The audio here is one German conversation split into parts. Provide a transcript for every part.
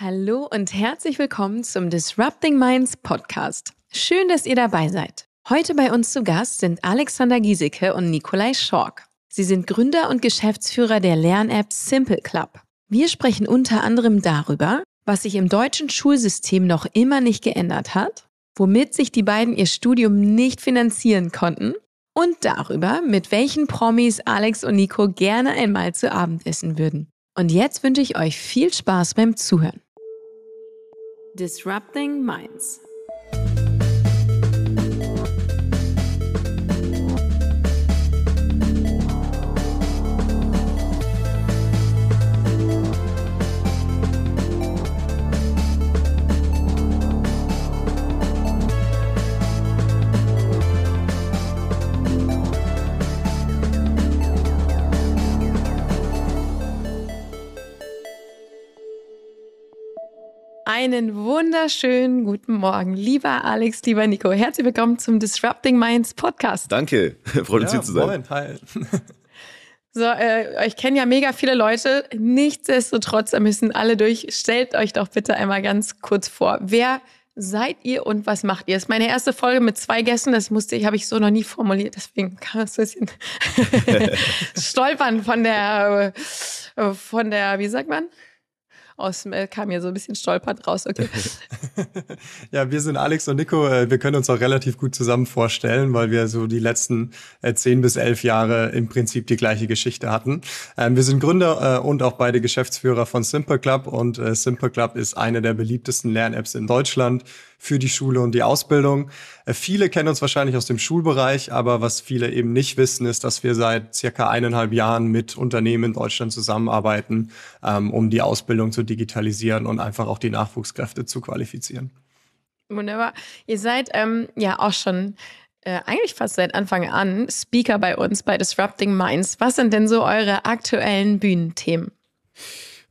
Hallo und herzlich willkommen zum Disrupting Minds Podcast. Schön, dass ihr dabei seid. Heute bei uns zu Gast sind Alexander Giesecke und Nikolai Schork. Sie sind Gründer und Geschäftsführer der Lern-App Simple Club. Wir sprechen unter anderem darüber, was sich im deutschen Schulsystem noch immer nicht geändert hat, womit sich die beiden ihr Studium nicht finanzieren konnten und darüber, mit welchen Promis Alex und Nico gerne einmal zu Abend essen würden. Und jetzt wünsche ich euch viel Spaß beim Zuhören. Disrupting Minds. Einen wunderschönen guten Morgen, lieber Alex, lieber Nico. Herzlich willkommen zum Disrupting Minds Podcast. Danke, freut uns ja, hier zu sein. Moin, hi. So, äh, euch kennen ja mega viele Leute. Nichtsdestotrotz, da müssen alle durch. Stellt euch doch bitte einmal ganz kurz vor. Wer seid ihr und was macht ihr? Das ist meine erste Folge mit zwei Gästen. Das musste ich, habe ich so noch nie formuliert. Deswegen kam es ein bisschen stolpern von der, äh, von der, wie sagt man? Aus, äh, kam mir so ein bisschen stolpert raus. Okay. ja, wir sind Alex und Nico. Äh, wir können uns auch relativ gut zusammen vorstellen, weil wir so die letzten äh, zehn bis elf Jahre im Prinzip die gleiche Geschichte hatten. Ähm, wir sind Gründer und auch beide Geschäftsführer von Simple Club und Simple Club ist eine der beliebtesten Lern-Apps in Deutschland für die Schule und die Ausbildung. Äh, viele kennen uns wahrscheinlich aus dem Schulbereich, aber was viele eben nicht wissen, ist, dass wir seit circa eineinhalb Jahren mit Unternehmen in Deutschland zusammenarbeiten, ähm, um die Ausbildung zu digitalisieren und einfach auch die Nachwuchskräfte zu qualifizieren. Wunderbar. Ihr seid ähm, ja auch schon äh, eigentlich fast seit Anfang an Speaker bei uns bei Disrupting Minds. Was sind denn so eure aktuellen Bühnenthemen?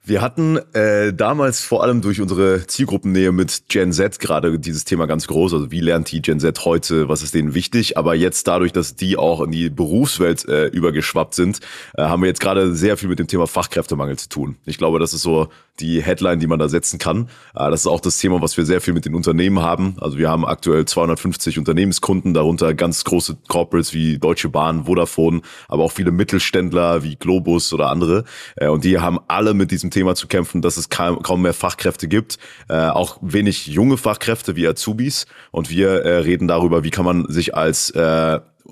Wir hatten äh, damals vor allem durch unsere Zielgruppennähe mit Gen Z gerade dieses Thema ganz groß. Also wie lernt die Gen Z heute, was ist denen wichtig? Aber jetzt dadurch, dass die auch in die Berufswelt äh, übergeschwappt sind, äh, haben wir jetzt gerade sehr viel mit dem Thema Fachkräftemangel zu tun. Ich glaube, das ist so die Headline, die man da setzen kann. Äh, das ist auch das Thema, was wir sehr viel mit den Unternehmen haben. Also wir haben aktuell 250 Unternehmenskunden, darunter ganz große Corporates wie Deutsche Bahn, Vodafone, aber auch viele Mittelständler wie Globus oder andere. Äh, und die haben alle mit diesem Thema zu kämpfen, dass es kaum, mehr Fachkräfte gibt, äh, auch wenig junge Fachkräfte wie Azubis. Und wir reden darüber, wie kann man sich als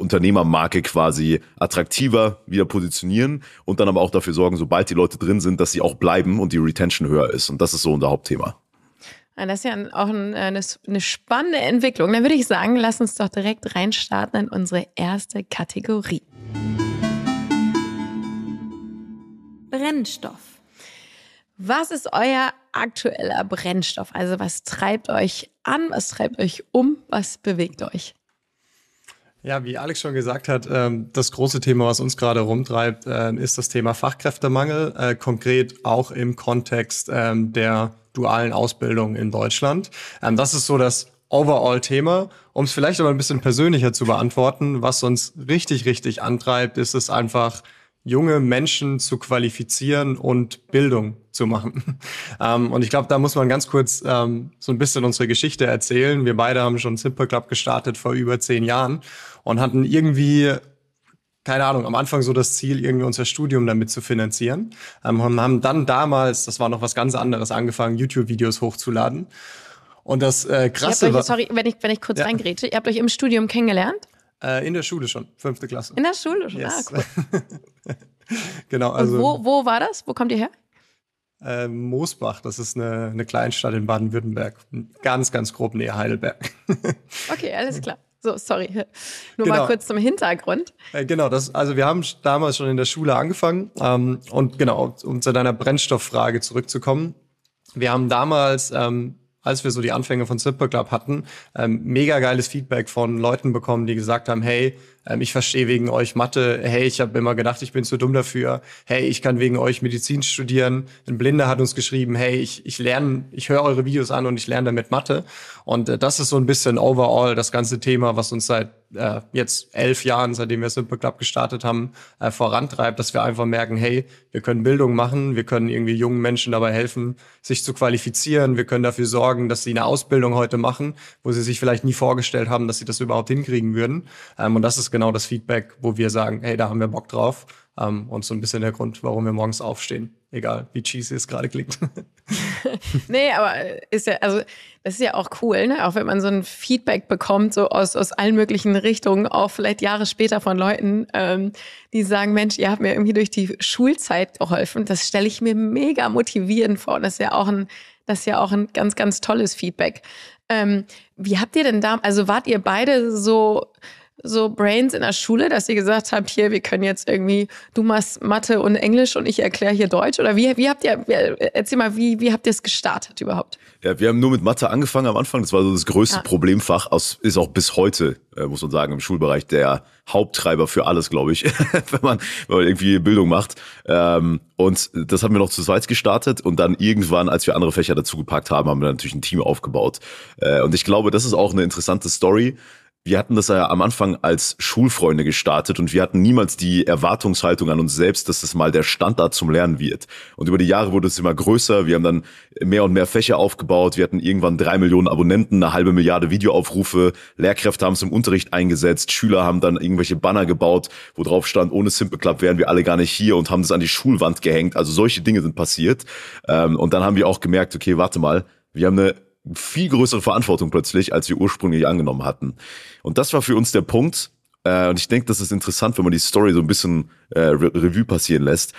Unternehmermarke quasi attraktiver wieder positionieren und dann aber auch dafür sorgen, sobald die Leute drin sind, dass sie auch bleiben und die Retention höher ist. Und das ist so unser Hauptthema. Das ist ja auch eine, eine spannende Entwicklung. Dann würde ich sagen, lass uns doch direkt reinstarten in unsere erste Kategorie. Brennstoff. Was ist euer aktueller Brennstoff? Also was treibt euch an, was treibt euch um, was bewegt euch? Ja, wie Alex schon gesagt hat, ähm, das große Thema, was uns gerade rumtreibt, ähm, ist das Thema Fachkräftemangel, äh, konkret auch im Kontext ähm, der dualen Ausbildung in Deutschland. Das ist so das Overall-Thema. Um es vielleicht aber ein bisschen persönlicher zu beantworten, was uns richtig, richtig antreibt, ist es einfach, junge Menschen zu qualifizieren und Bildung zu machen. Ähm, und ich glaube, da muss man ganz kurz ähm, so ein bisschen unsere Geschichte erzählen. Wir beide haben schon Simple Club gestartet vor über zehn Jahren und hatten irgendwie keine Ahnung, am Anfang so das Ziel, irgendwie unser Studium damit zu finanzieren. Ähm, und haben dann damals, das war noch was ganz anderes, angefangen, YouTube-Videos hochzuladen. Und das äh, krasse euch, Sorry, wenn ich, wenn ich kurz ja. reingrätsche. Ihr habt euch im Studium kennengelernt? Äh, in der Schule schon, fünfte Klasse. In der Schule schon, yes. ah, cool. genau, also. Und wo, wo war das? Wo kommt ihr her? Äh, Moosbach, das ist eine, eine Kleinstadt in Baden-Württemberg. Ganz, ganz grob näher Heidelberg. okay, alles klar. So, sorry. Nur genau. mal kurz zum Hintergrund. Äh, genau, das, also wir haben damals schon in der Schule angefangen. Ähm, und genau, um zu deiner Brennstofffrage zurückzukommen. Wir haben damals ähm, als wir so die Anfänge von Simple Club hatten, ähm, mega geiles Feedback von Leuten bekommen, die gesagt haben, hey, ähm, ich verstehe wegen euch Mathe, hey, ich habe immer gedacht, ich bin zu dumm dafür, hey, ich kann wegen euch Medizin studieren. Ein Blinder hat uns geschrieben, hey, ich, ich lerne, ich höre eure Videos an und ich lerne damit Mathe. Und äh, das ist so ein bisschen overall das ganze Thema, was uns seit äh, jetzt elf Jahren, seitdem wir Simple Club gestartet haben, äh, vorantreibt, dass wir einfach merken, hey, wir können Bildung machen, wir können irgendwie jungen Menschen dabei helfen, sich zu qualifizieren, wir können dafür sorgen, dass sie eine Ausbildung heute machen, wo sie sich vielleicht nie vorgestellt haben, dass sie das überhaupt hinkriegen würden. Ähm, und das ist genau das Feedback, wo wir sagen, hey, da haben wir Bock drauf. Ähm, und so ein bisschen der Grund, warum wir morgens aufstehen. Egal, wie cheesy es gerade klingt. nee, aber ist ja, also das ist ja auch cool, ne? Auch wenn man so ein Feedback bekommt, so aus, aus allen möglichen Richtungen, auch vielleicht Jahre später von Leuten, ähm, die sagen, Mensch, ihr habt mir irgendwie durch die Schulzeit geholfen. Das stelle ich mir mega motivierend vor. Das ist ja auch ein, das ist ja auch ein ganz, ganz tolles Feedback. Ähm, wie habt ihr denn da, also wart ihr beide so so Brains in der Schule, dass ihr gesagt habt, hier, wir können jetzt irgendwie, du machst Mathe und Englisch und ich erkläre hier Deutsch? Oder wie, wie habt ihr, erzähl mal, wie, wie habt ihr es gestartet überhaupt? Ja, wir haben nur mit Mathe angefangen am Anfang. Das war so das größte ah. Problemfach, aus, ist auch bis heute, äh, muss man sagen, im Schulbereich der Haupttreiber für alles, glaube ich, wenn, man, wenn man irgendwie Bildung macht. Ähm, und das haben wir noch zu zweit gestartet und dann irgendwann, als wir andere Fächer dazugepackt haben, haben wir natürlich ein Team aufgebaut. Äh, und ich glaube, das ist auch eine interessante Story wir hatten das ja am Anfang als Schulfreunde gestartet und wir hatten niemals die Erwartungshaltung an uns selbst, dass das mal der Standard zum Lernen wird. Und über die Jahre wurde es immer größer. Wir haben dann mehr und mehr Fächer aufgebaut. Wir hatten irgendwann drei Millionen Abonnenten, eine halbe Milliarde Videoaufrufe. Lehrkräfte haben es im Unterricht eingesetzt. Schüler haben dann irgendwelche Banner gebaut, wo drauf stand, ohne Simple Club wären wir alle gar nicht hier und haben es an die Schulwand gehängt. Also solche Dinge sind passiert. Ähm, und dann haben wir auch gemerkt, okay, warte mal, wir haben eine viel größere Verantwortung plötzlich, als wir ursprünglich angenommen hatten. Und das war für uns der Punkt. Äh, und ich denke, das ist interessant, wenn man die Story so ein bisschen äh, Re Revue passieren lässt,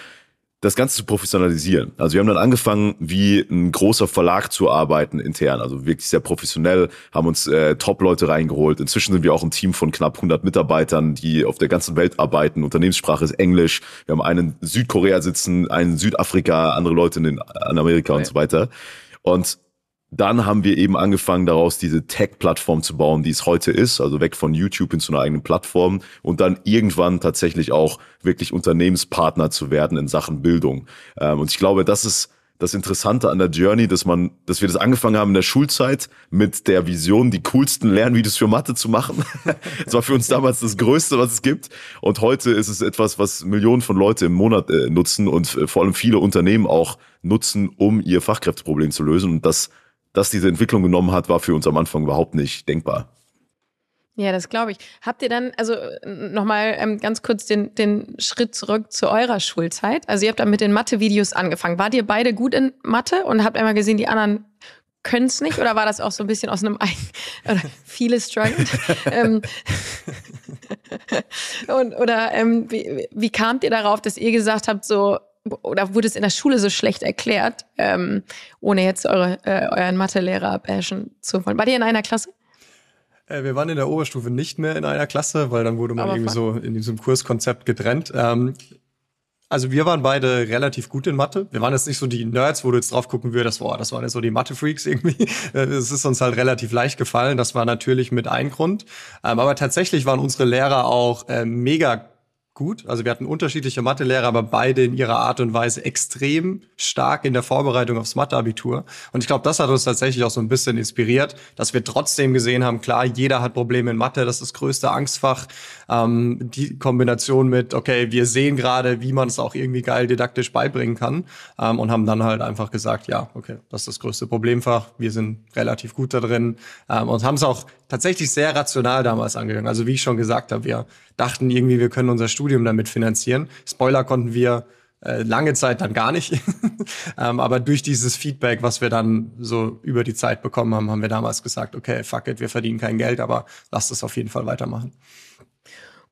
das Ganze zu professionalisieren. Also wir haben dann angefangen, wie ein großer Verlag zu arbeiten intern, also wirklich sehr professionell, haben uns äh, Top-Leute reingeholt. Inzwischen sind wir auch ein Team von knapp 100 Mitarbeitern, die auf der ganzen Welt arbeiten. Unternehmenssprache ist Englisch. Wir haben einen in Südkorea sitzen, einen in Südafrika, andere Leute in, in Amerika okay. und so weiter. Und dann haben wir eben angefangen, daraus diese Tech-Plattform zu bauen, die es heute ist, also weg von YouTube hin zu einer eigenen Plattform und dann irgendwann tatsächlich auch wirklich Unternehmenspartner zu werden in Sachen Bildung. Ähm, und ich glaube, das ist das Interessante an der Journey, dass man, dass wir das angefangen haben in der Schulzeit mit der Vision, die coolsten Lernvideos für Mathe zu machen. das war für uns damals das Größte, was es gibt. Und heute ist es etwas, was Millionen von Leute im Monat äh, nutzen und äh, vor allem viele Unternehmen auch nutzen, um ihr Fachkräfteproblem zu lösen. Und das dass diese Entwicklung genommen hat, war für uns am Anfang überhaupt nicht denkbar. Ja, das glaube ich. Habt ihr dann, also nochmal ähm, ganz kurz den, den Schritt zurück zu eurer Schulzeit. Also ihr habt dann mit den Mathe-Videos angefangen. Wart ihr beide gut in Mathe und habt einmal gesehen, die anderen können es nicht? Oder war das auch so ein bisschen aus einem Eigen, oder viele struggled? ähm, und, oder ähm, wie, wie kamt ihr darauf, dass ihr gesagt habt, so, oder wurde es in der Schule so schlecht erklärt, ähm, ohne jetzt eure, äh, euren Mathelehrer bashen zu wollen? War ihr in einer Klasse? Äh, wir waren in der Oberstufe nicht mehr in einer Klasse, weil dann wurde man Aber irgendwie so in diesem Kurskonzept getrennt. Ähm, also wir waren beide relativ gut in Mathe. Wir waren jetzt nicht so die Nerds, wo du jetzt drauf gucken würdest, boah, das waren jetzt so die Mathe-Freaks irgendwie. Es ist uns halt relativ leicht gefallen. Das war natürlich mit ein Grund. Ähm, aber tatsächlich waren unsere Lehrer auch äh, mega gut. Also wir hatten unterschiedliche Mathelehrer, aber beide in ihrer Art und Weise extrem stark in der Vorbereitung aufs Matheabitur. Und ich glaube, das hat uns tatsächlich auch so ein bisschen inspiriert, dass wir trotzdem gesehen haben, klar, jeder hat Probleme in Mathe, das ist das größte Angstfach. Ähm, die Kombination mit, okay, wir sehen gerade, wie man es auch irgendwie geil didaktisch beibringen kann ähm, und haben dann halt einfach gesagt, ja, okay, das ist das größte Problemfach, wir sind relativ gut da drin ähm, und haben es auch tatsächlich sehr rational damals angegangen. Also wie ich schon gesagt habe, wir dachten irgendwie, wir können unser Studium damit finanzieren. Spoiler konnten wir äh, lange Zeit dann gar nicht. ähm, aber durch dieses Feedback, was wir dann so über die Zeit bekommen haben, haben wir damals gesagt, okay, fuck it, wir verdienen kein Geld, aber lasst es auf jeden Fall weitermachen.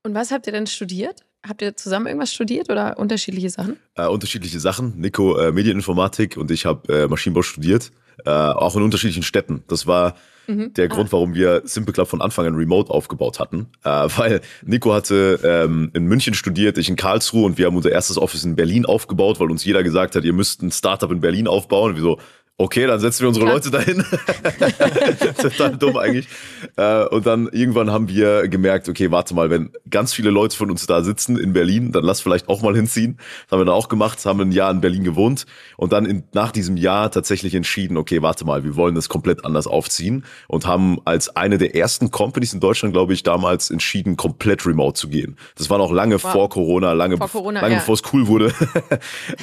Und was habt ihr denn studiert? Habt ihr zusammen irgendwas studiert oder unterschiedliche Sachen? Äh, unterschiedliche Sachen. Nico äh, Medieninformatik und ich habe äh, Maschinenbau studiert, äh, auch in unterschiedlichen Städten. Das war mhm. der ah. Grund, warum wir Simple Club von Anfang an remote aufgebaut hatten. Äh, weil Nico hatte ähm, in München studiert, ich in Karlsruhe und wir haben unser erstes Office in Berlin aufgebaut, weil uns jeder gesagt hat, ihr müsst ein Startup in Berlin aufbauen. Und wir so, okay, dann setzen wir unsere Klar. Leute dahin. Total dumm eigentlich. Äh, und dann irgendwann haben wir gemerkt, okay, warte mal, wenn ganz viele Leute von uns da sitzen in Berlin, dann lass vielleicht auch mal hinziehen. Das haben wir dann auch gemacht, haben ein Jahr in Berlin gewohnt und dann in, nach diesem Jahr tatsächlich entschieden, okay, warte mal, wir wollen das komplett anders aufziehen und haben als eine der ersten Companies in Deutschland, glaube ich, damals entschieden, komplett remote zu gehen. Das war noch lange wow. vor Corona, lange, vor Corona, lange ja. bevor es cool wurde.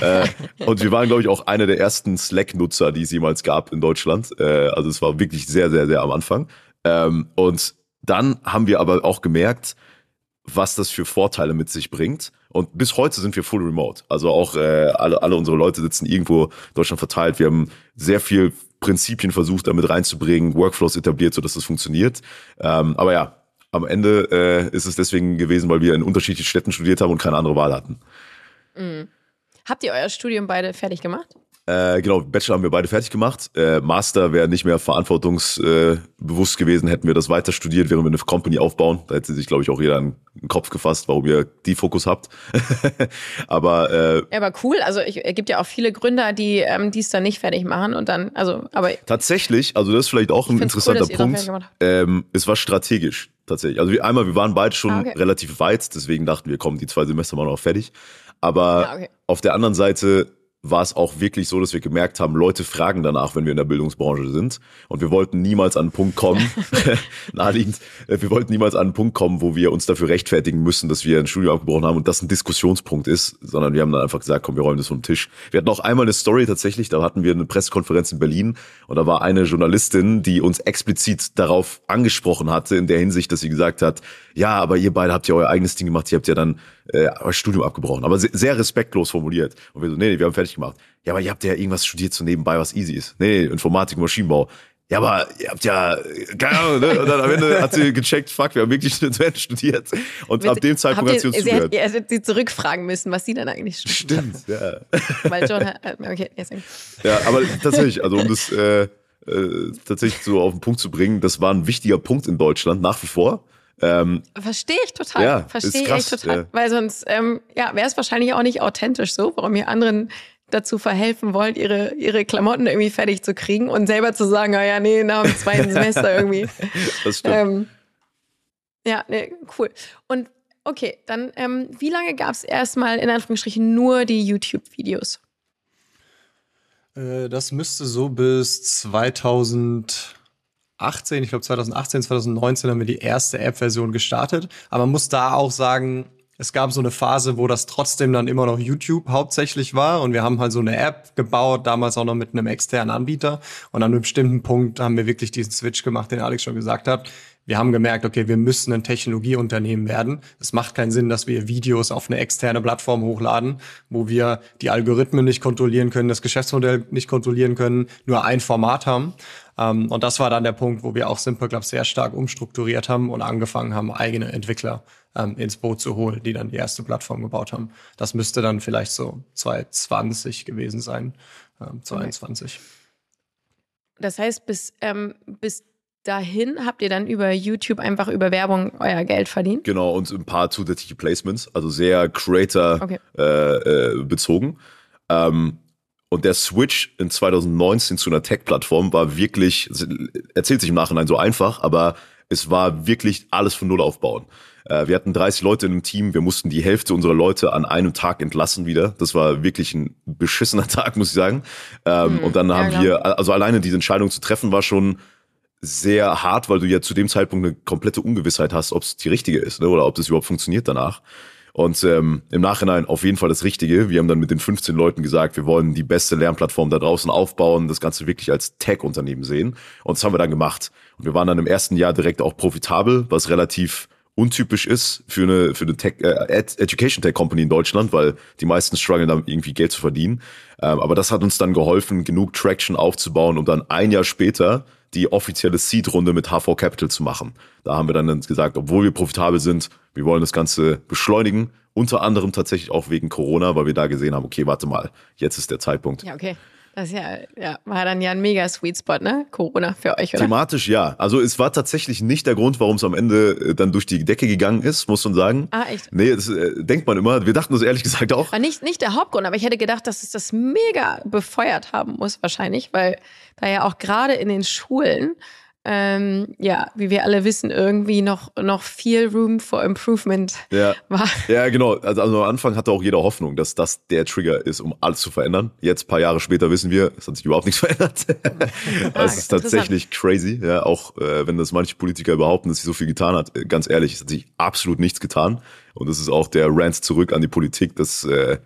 Äh, und wir waren, glaube ich, auch einer der ersten Slack-Nutzer, die es jemals gab in Deutschland. Äh, also es war wirklich sehr, sehr, sehr am Anfang. Ähm, und dann haben wir aber auch gemerkt, was das für Vorteile mit sich bringt. Und bis heute sind wir full remote. Also auch äh, alle, alle unsere Leute sitzen irgendwo in Deutschland verteilt. Wir haben sehr viel Prinzipien versucht, damit reinzubringen, Workflows etabliert, sodass das funktioniert. Ähm, aber ja, am Ende äh, ist es deswegen gewesen, weil wir in unterschiedlichen Städten studiert haben und keine andere Wahl hatten. Mhm. Habt ihr euer Studium beide fertig gemacht? Äh, genau, Bachelor haben wir beide fertig gemacht. Äh, Master wäre nicht mehr verantwortungsbewusst äh, gewesen, hätten wir das weiter studiert, während wir eine Company aufbauen. Da hätte sich, glaube ich, auch jeder einen Kopf gefasst, warum ihr die Fokus habt. aber äh, ja, aber cool. Also ich, es gibt ja auch viele Gründer, die ähm, dies dann nicht fertig machen und dann, also, aber tatsächlich, also das ist vielleicht auch ein interessanter cool, Punkt. Ähm, es war strategisch tatsächlich. Also wir, einmal, wir waren beide schon ah, okay. relativ weit, deswegen dachten wir, kommen die zwei Semester mal noch fertig. Aber ja, okay. auf der anderen Seite war es auch wirklich so, dass wir gemerkt haben, Leute fragen danach, wenn wir in der Bildungsbranche sind. Und wir wollten niemals an einen Punkt kommen, naheliegend, äh, wir wollten niemals an einen Punkt kommen, wo wir uns dafür rechtfertigen müssen, dass wir ein Studium abgebrochen haben und das ein Diskussionspunkt ist, sondern wir haben dann einfach gesagt, komm, wir räumen das vom Tisch. Wir hatten auch einmal eine Story tatsächlich, da hatten wir eine Pressekonferenz in Berlin und da war eine Journalistin, die uns explizit darauf angesprochen hatte, in der Hinsicht, dass sie gesagt hat, ja, aber ihr beide habt ja euer eigenes Ding gemacht, ihr habt ja dann äh, Studium abgebrochen. Aber sehr, sehr respektlos formuliert. Und wir so, nee, nee, wir haben fertig gemacht. Ja, aber ihr habt ja irgendwas studiert so nebenbei, was easy ist. Nee, nee Informatik, Maschinenbau. Ja, aber ihr habt ja, keine Ahnung, ne? Und dann am Ende hat sie gecheckt, fuck, wir haben wirklich studiert. Und Mit, ab dem Zeitpunkt hat sie uns zugehört. Ihr hättet sie zurückfragen müssen, was sie dann eigentlich studiert Stimmt, ja. Weil John hat, okay, yes. Ja, aber tatsächlich, also um das äh, äh, tatsächlich so auf den Punkt zu bringen, das war ein wichtiger Punkt in Deutschland, nach wie vor. Ähm, Verstehe ich total. Ja, Verstehe ich echt total. Ja. Weil sonst ähm, ja, wäre es wahrscheinlich auch nicht authentisch so, warum ihr anderen dazu verhelfen wollt, ihre, ihre Klamotten irgendwie fertig zu kriegen und selber zu sagen, ah ja, nee, nach dem zweiten Semester irgendwie. Das stimmt. Ähm, ja, nee, cool. Und okay, dann ähm, wie lange gab es erstmal in Anführungsstrichen nur die YouTube-Videos? Äh, das müsste so bis 2000 18, ich glaube 2018, 2019 haben wir die erste App-Version gestartet. Aber man muss da auch sagen, es gab so eine Phase, wo das trotzdem dann immer noch YouTube hauptsächlich war und wir haben halt so eine App gebaut, damals auch noch mit einem externen Anbieter und an einem bestimmten Punkt haben wir wirklich diesen Switch gemacht, den Alex schon gesagt hat wir haben gemerkt, okay, wir müssen ein Technologieunternehmen werden. Es macht keinen Sinn, dass wir Videos auf eine externe Plattform hochladen, wo wir die Algorithmen nicht kontrollieren können, das Geschäftsmodell nicht kontrollieren können, nur ein Format haben. Ähm, und das war dann der Punkt, wo wir auch Simple Club sehr stark umstrukturiert haben und angefangen haben, eigene Entwickler ähm, ins Boot zu holen, die dann die erste Plattform gebaut haben. Das müsste dann vielleicht so 2020 gewesen sein, ähm, 2021. Das heißt, bis, ähm, bis dahin habt ihr dann über YouTube einfach über Werbung euer Geld verdient? Genau, und ein paar zusätzliche Placements, also sehr Creator okay. äh, äh, bezogen. Ähm, und der Switch in 2019 zu einer Tech-Plattform war wirklich, erzählt sich im Nachhinein so einfach, aber es war wirklich alles von Null aufbauen. Äh, wir hatten 30 Leute in einem Team, wir mussten die Hälfte unserer Leute an einem Tag entlassen wieder. Das war wirklich ein beschissener Tag, muss ich sagen. Ähm, hm, und dann haben ja, wir, also alleine diese Entscheidung zu treffen, war schon sehr hart, weil du ja zu dem Zeitpunkt eine komplette Ungewissheit hast, ob es die richtige ist ne, oder ob das überhaupt funktioniert danach. Und ähm, im Nachhinein auf jeden Fall das Richtige. Wir haben dann mit den 15 Leuten gesagt, wir wollen die beste Lernplattform da draußen aufbauen, das Ganze wirklich als Tech-Unternehmen sehen. Und das haben wir dann gemacht. Und wir waren dann im ersten Jahr direkt auch profitabel, was relativ untypisch ist für eine für eine Tech, äh, Education Tech Company in Deutschland, weil die meisten strugglen dann irgendwie Geld zu verdienen. Ähm, aber das hat uns dann geholfen, genug Traction aufzubauen, um dann ein Jahr später die offizielle Seed-Runde mit HV Capital zu machen. Da haben wir dann gesagt, obwohl wir profitabel sind, wir wollen das Ganze beschleunigen. Unter anderem tatsächlich auch wegen Corona, weil wir da gesehen haben, okay, warte mal, jetzt ist der Zeitpunkt. Ja, okay. Das ja, ja, war dann ja ein mega Sweet Spot, ne? Corona für euch, oder? Thematisch ja. Also es war tatsächlich nicht der Grund, warum es am Ende äh, dann durch die Decke gegangen ist, muss man sagen. Ah, echt? Nee, das äh, denkt man immer. Wir dachten das ehrlich gesagt auch. War nicht, nicht der Hauptgrund, aber ich hätte gedacht, dass es das mega befeuert haben muss, wahrscheinlich, weil da ja auch gerade in den Schulen ähm, ja, wie wir alle wissen, irgendwie noch, noch viel Room for Improvement Ja. war. Ja, genau. Also, also am Anfang hatte auch jeder Hoffnung, dass das der Trigger ist, um alles zu verändern. Jetzt, paar Jahre später, wissen wir, es hat sich überhaupt nichts verändert. das ist tatsächlich crazy. Ja, auch äh, wenn das manche Politiker behaupten, dass sie so viel getan hat. Äh, Ganz ehrlich, es hat sich absolut nichts getan. Und das ist auch der Rant zurück an die Politik, dass äh,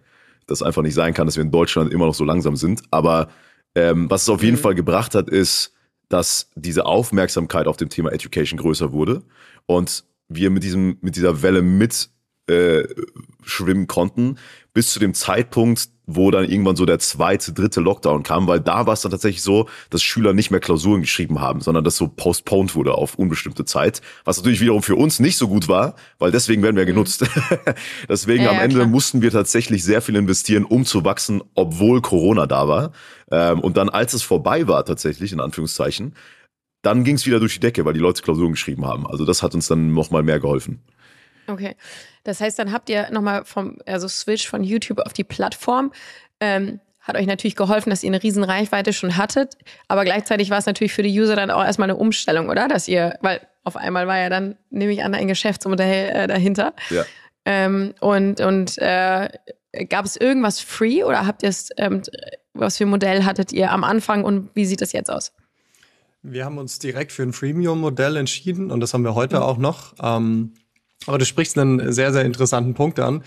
das einfach nicht sein kann, dass wir in Deutschland immer noch so langsam sind. Aber ähm, was es auf jeden Fall gebracht hat, ist, dass diese Aufmerksamkeit auf dem Thema Education größer wurde und wir mit diesem mit dieser Welle mit äh, schwimmen konnten bis zu dem Zeitpunkt, wo dann irgendwann so der zweite, dritte Lockdown kam, weil da war es dann tatsächlich so, dass Schüler nicht mehr Klausuren geschrieben haben, sondern das so postponed wurde auf unbestimmte Zeit, was natürlich wiederum für uns nicht so gut war, weil deswegen werden wir genutzt. deswegen Ja, am Ende klar. mussten wir tatsächlich sehr viel investieren, um zu wachsen, obwohl Corona da war. Ähm, und dann, als es vorbei war, tatsächlich, in Anführungszeichen, dann ging es wieder durch die Decke, weil die Leute Klausuren geschrieben haben. Also das hat uns dann noch mal mehr geholfen. Okay. Das heißt, dann habt ihr nochmal vom, also Switch von YouTube auf die Plattform. Ähm, hat euch natürlich geholfen, dass ihr eine riesen Reichweite schon hattet, aber gleichzeitig war es natürlich für die User dann auch erstmal eine Umstellung, oder? Dass ihr, weil auf einmal war ja dann, nehme ich an, ein Geschäftsmodell äh, dahinter. Ja. Ähm, und und äh, gab es irgendwas free oder habt ihr es, ähm, was für ein Modell hattet ihr am Anfang und wie sieht das jetzt aus? Wir haben uns direkt für ein Freemium-Modell entschieden und das haben wir heute auch noch. Ähm, aber du sprichst einen sehr, sehr interessanten Punkt an.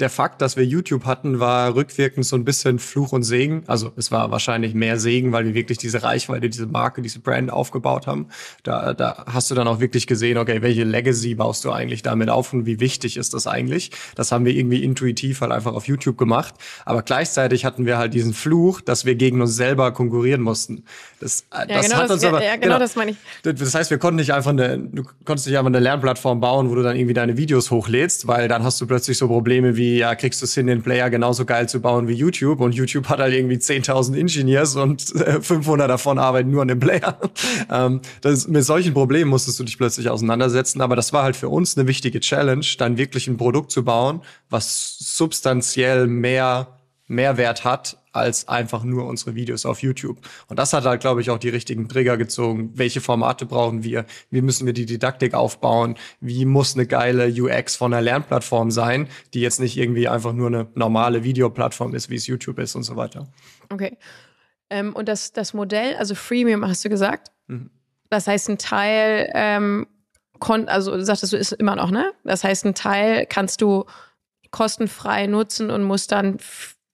Der Fakt, dass wir YouTube hatten, war rückwirkend so ein bisschen Fluch und Segen. Also es war wahrscheinlich mehr Segen, weil wir wirklich diese Reichweite, diese Marke, diese Brand aufgebaut haben. Da, da hast du dann auch wirklich gesehen, okay, welche Legacy baust du eigentlich damit auf und wie wichtig ist das eigentlich? Das haben wir irgendwie intuitiv halt einfach auf YouTube gemacht. Aber gleichzeitig hatten wir halt diesen Fluch, dass wir gegen uns selber konkurrieren mussten. Das, äh, Ja, das genau, hat das- uns aber, ja, genau das meine ich. das heißt, wir konnten nicht einfach eine, du konntest nicht einfach eine Lernplattform bauen, wo du dann irgendwie deine Videos hochlädst, weil dann hast du plötzlich so Probleme wie, ja, kriegst du es hin, den Player genauso geil zu bauen wie YouTube und YouTube hat halt irgendwie 10.000 Engineers und äh, 500 davon arbeiten nur an dem Player. ähm, das, mit solchen Problemen musstest du dich plötzlich auseinandersetzen, aber das war halt für uns eine wichtige Challenge, dann wirklich ein Produkt zu bauen, was substanziell mehr Mehrwert hat als einfach nur unsere Videos auf YouTube. Und das hat halt, glaube ich, auch die richtigen Trigger gezogen. Welche Formate brauchen wir? Wie müssen wir die Didaktik aufbauen? Wie muss eine geile UX von einer Lernplattform sein, die jetzt nicht irgendwie einfach nur eine normale Videoplattform ist, wie es YouTube ist und so weiter. Okay. Ähm, und das, das Modell, also Freemium hast du gesagt. Das heißt, ein Teil, ähm, kon also sagtest du, ist immer noch, ne? Das heißt, ein Teil kannst du kostenfrei nutzen und musst dann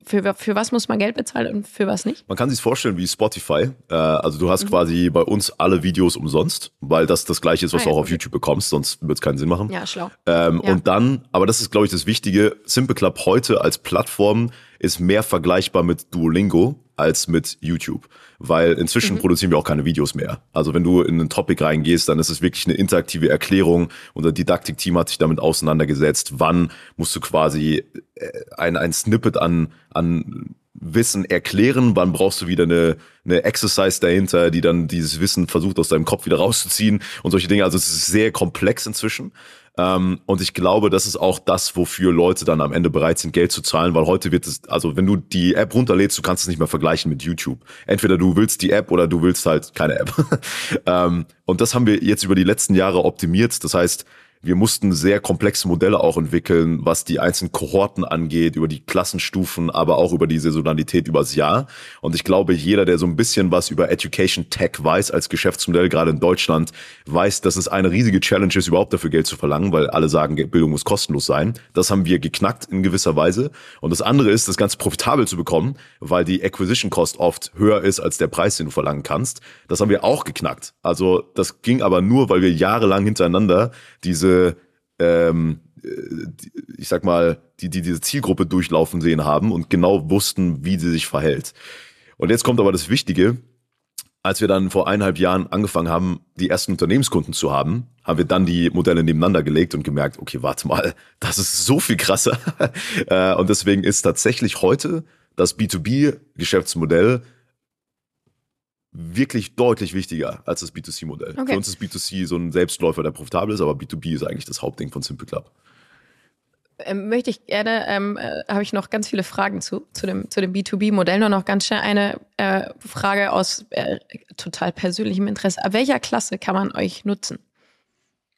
für, für was muss man Geld bezahlen und für was nicht? Man kann sich vorstellen wie Spotify. Äh, also du hast quasi bei uns alle Videos umsonst, weil das das gleiche ist, was Ah, du auch auf okay. YouTube bekommst, sonst wird es keinen Sinn machen. Ja, schlau. Ähm, Ja. Und dann, aber das ist, glaube ich, das Wichtige, Simple Club heute als Plattform ist mehr vergleichbar mit Duolingo als mit YouTube. Weil inzwischen produzieren wir auch keine Videos mehr. Also wenn du in ein Topic reingehst, dann ist es wirklich eine interaktive Erklärung. Unser Didaktikteam hat sich damit auseinandergesetzt. Wann musst du quasi äh, ein, ein Snippet an, an Wissen erklären, wann brauchst du wieder eine, eine Exercise dahinter, die dann dieses Wissen versucht aus deinem Kopf wieder rauszuziehen und solche Dinge. Also es ist sehr komplex inzwischen. Ähm, und ich glaube, das ist auch das, wofür Leute dann am Ende bereit sind, Geld zu zahlen, weil heute wird es, also wenn du die App runterlädst, du kannst es nicht mehr vergleichen mit YouTube. Entweder du willst die App oder du willst halt keine App. ähm, und das haben wir jetzt über die letzten Jahre optimiert. Das heißt, wir mussten sehr komplexe Modelle auch entwickeln, was die einzelnen Kohorten angeht, über die Klassenstufen, aber auch über die Saisonalität übers Jahr. Und ich glaube, jeder, der so ein bisschen was über Education Tech weiß als Geschäftsmodell, gerade in Deutschland, weiß, dass es eine riesige Challenge ist, überhaupt dafür Geld zu verlangen, weil alle sagen, Bildung muss kostenlos sein. Das haben wir geknackt in gewisser Weise. Und das andere ist, das Ganze profitabel zu bekommen, weil die Acquisition Cost oft höher ist als der Preis, den du verlangen kannst. Das haben wir auch geknackt. Also das ging aber nur, weil wir jahrelang hintereinander diese ähm, äh, ich sag mal, die, die diese Zielgruppe durchlaufen sehen haben und genau wussten, wie sie sich verhält. Und jetzt kommt aber das Wichtige. Als wir dann vor eineinhalb Jahren angefangen haben, die ersten Unternehmenskunden zu haben, haben wir dann die Modelle nebeneinander gelegt und gemerkt, okay, warte mal, das ist so viel krasser. Äh, und deswegen ist tatsächlich heute das B2B-Geschäftsmodell wirklich deutlich wichtiger als das B2C-Modell. Okay. Für uns ist B2C so ein Selbstläufer, der profitabel ist, aber B2B ist eigentlich das Hauptding von Simple Club. Ähm, möchte ich gerne, ähm, äh, habe ich noch ganz viele Fragen zu, zu dem, zu dem B2B-Modell. Nur noch ganz schnell eine äh, Frage aus äh, total persönlichem Interesse. Ab welcher Klasse kann man euch nutzen?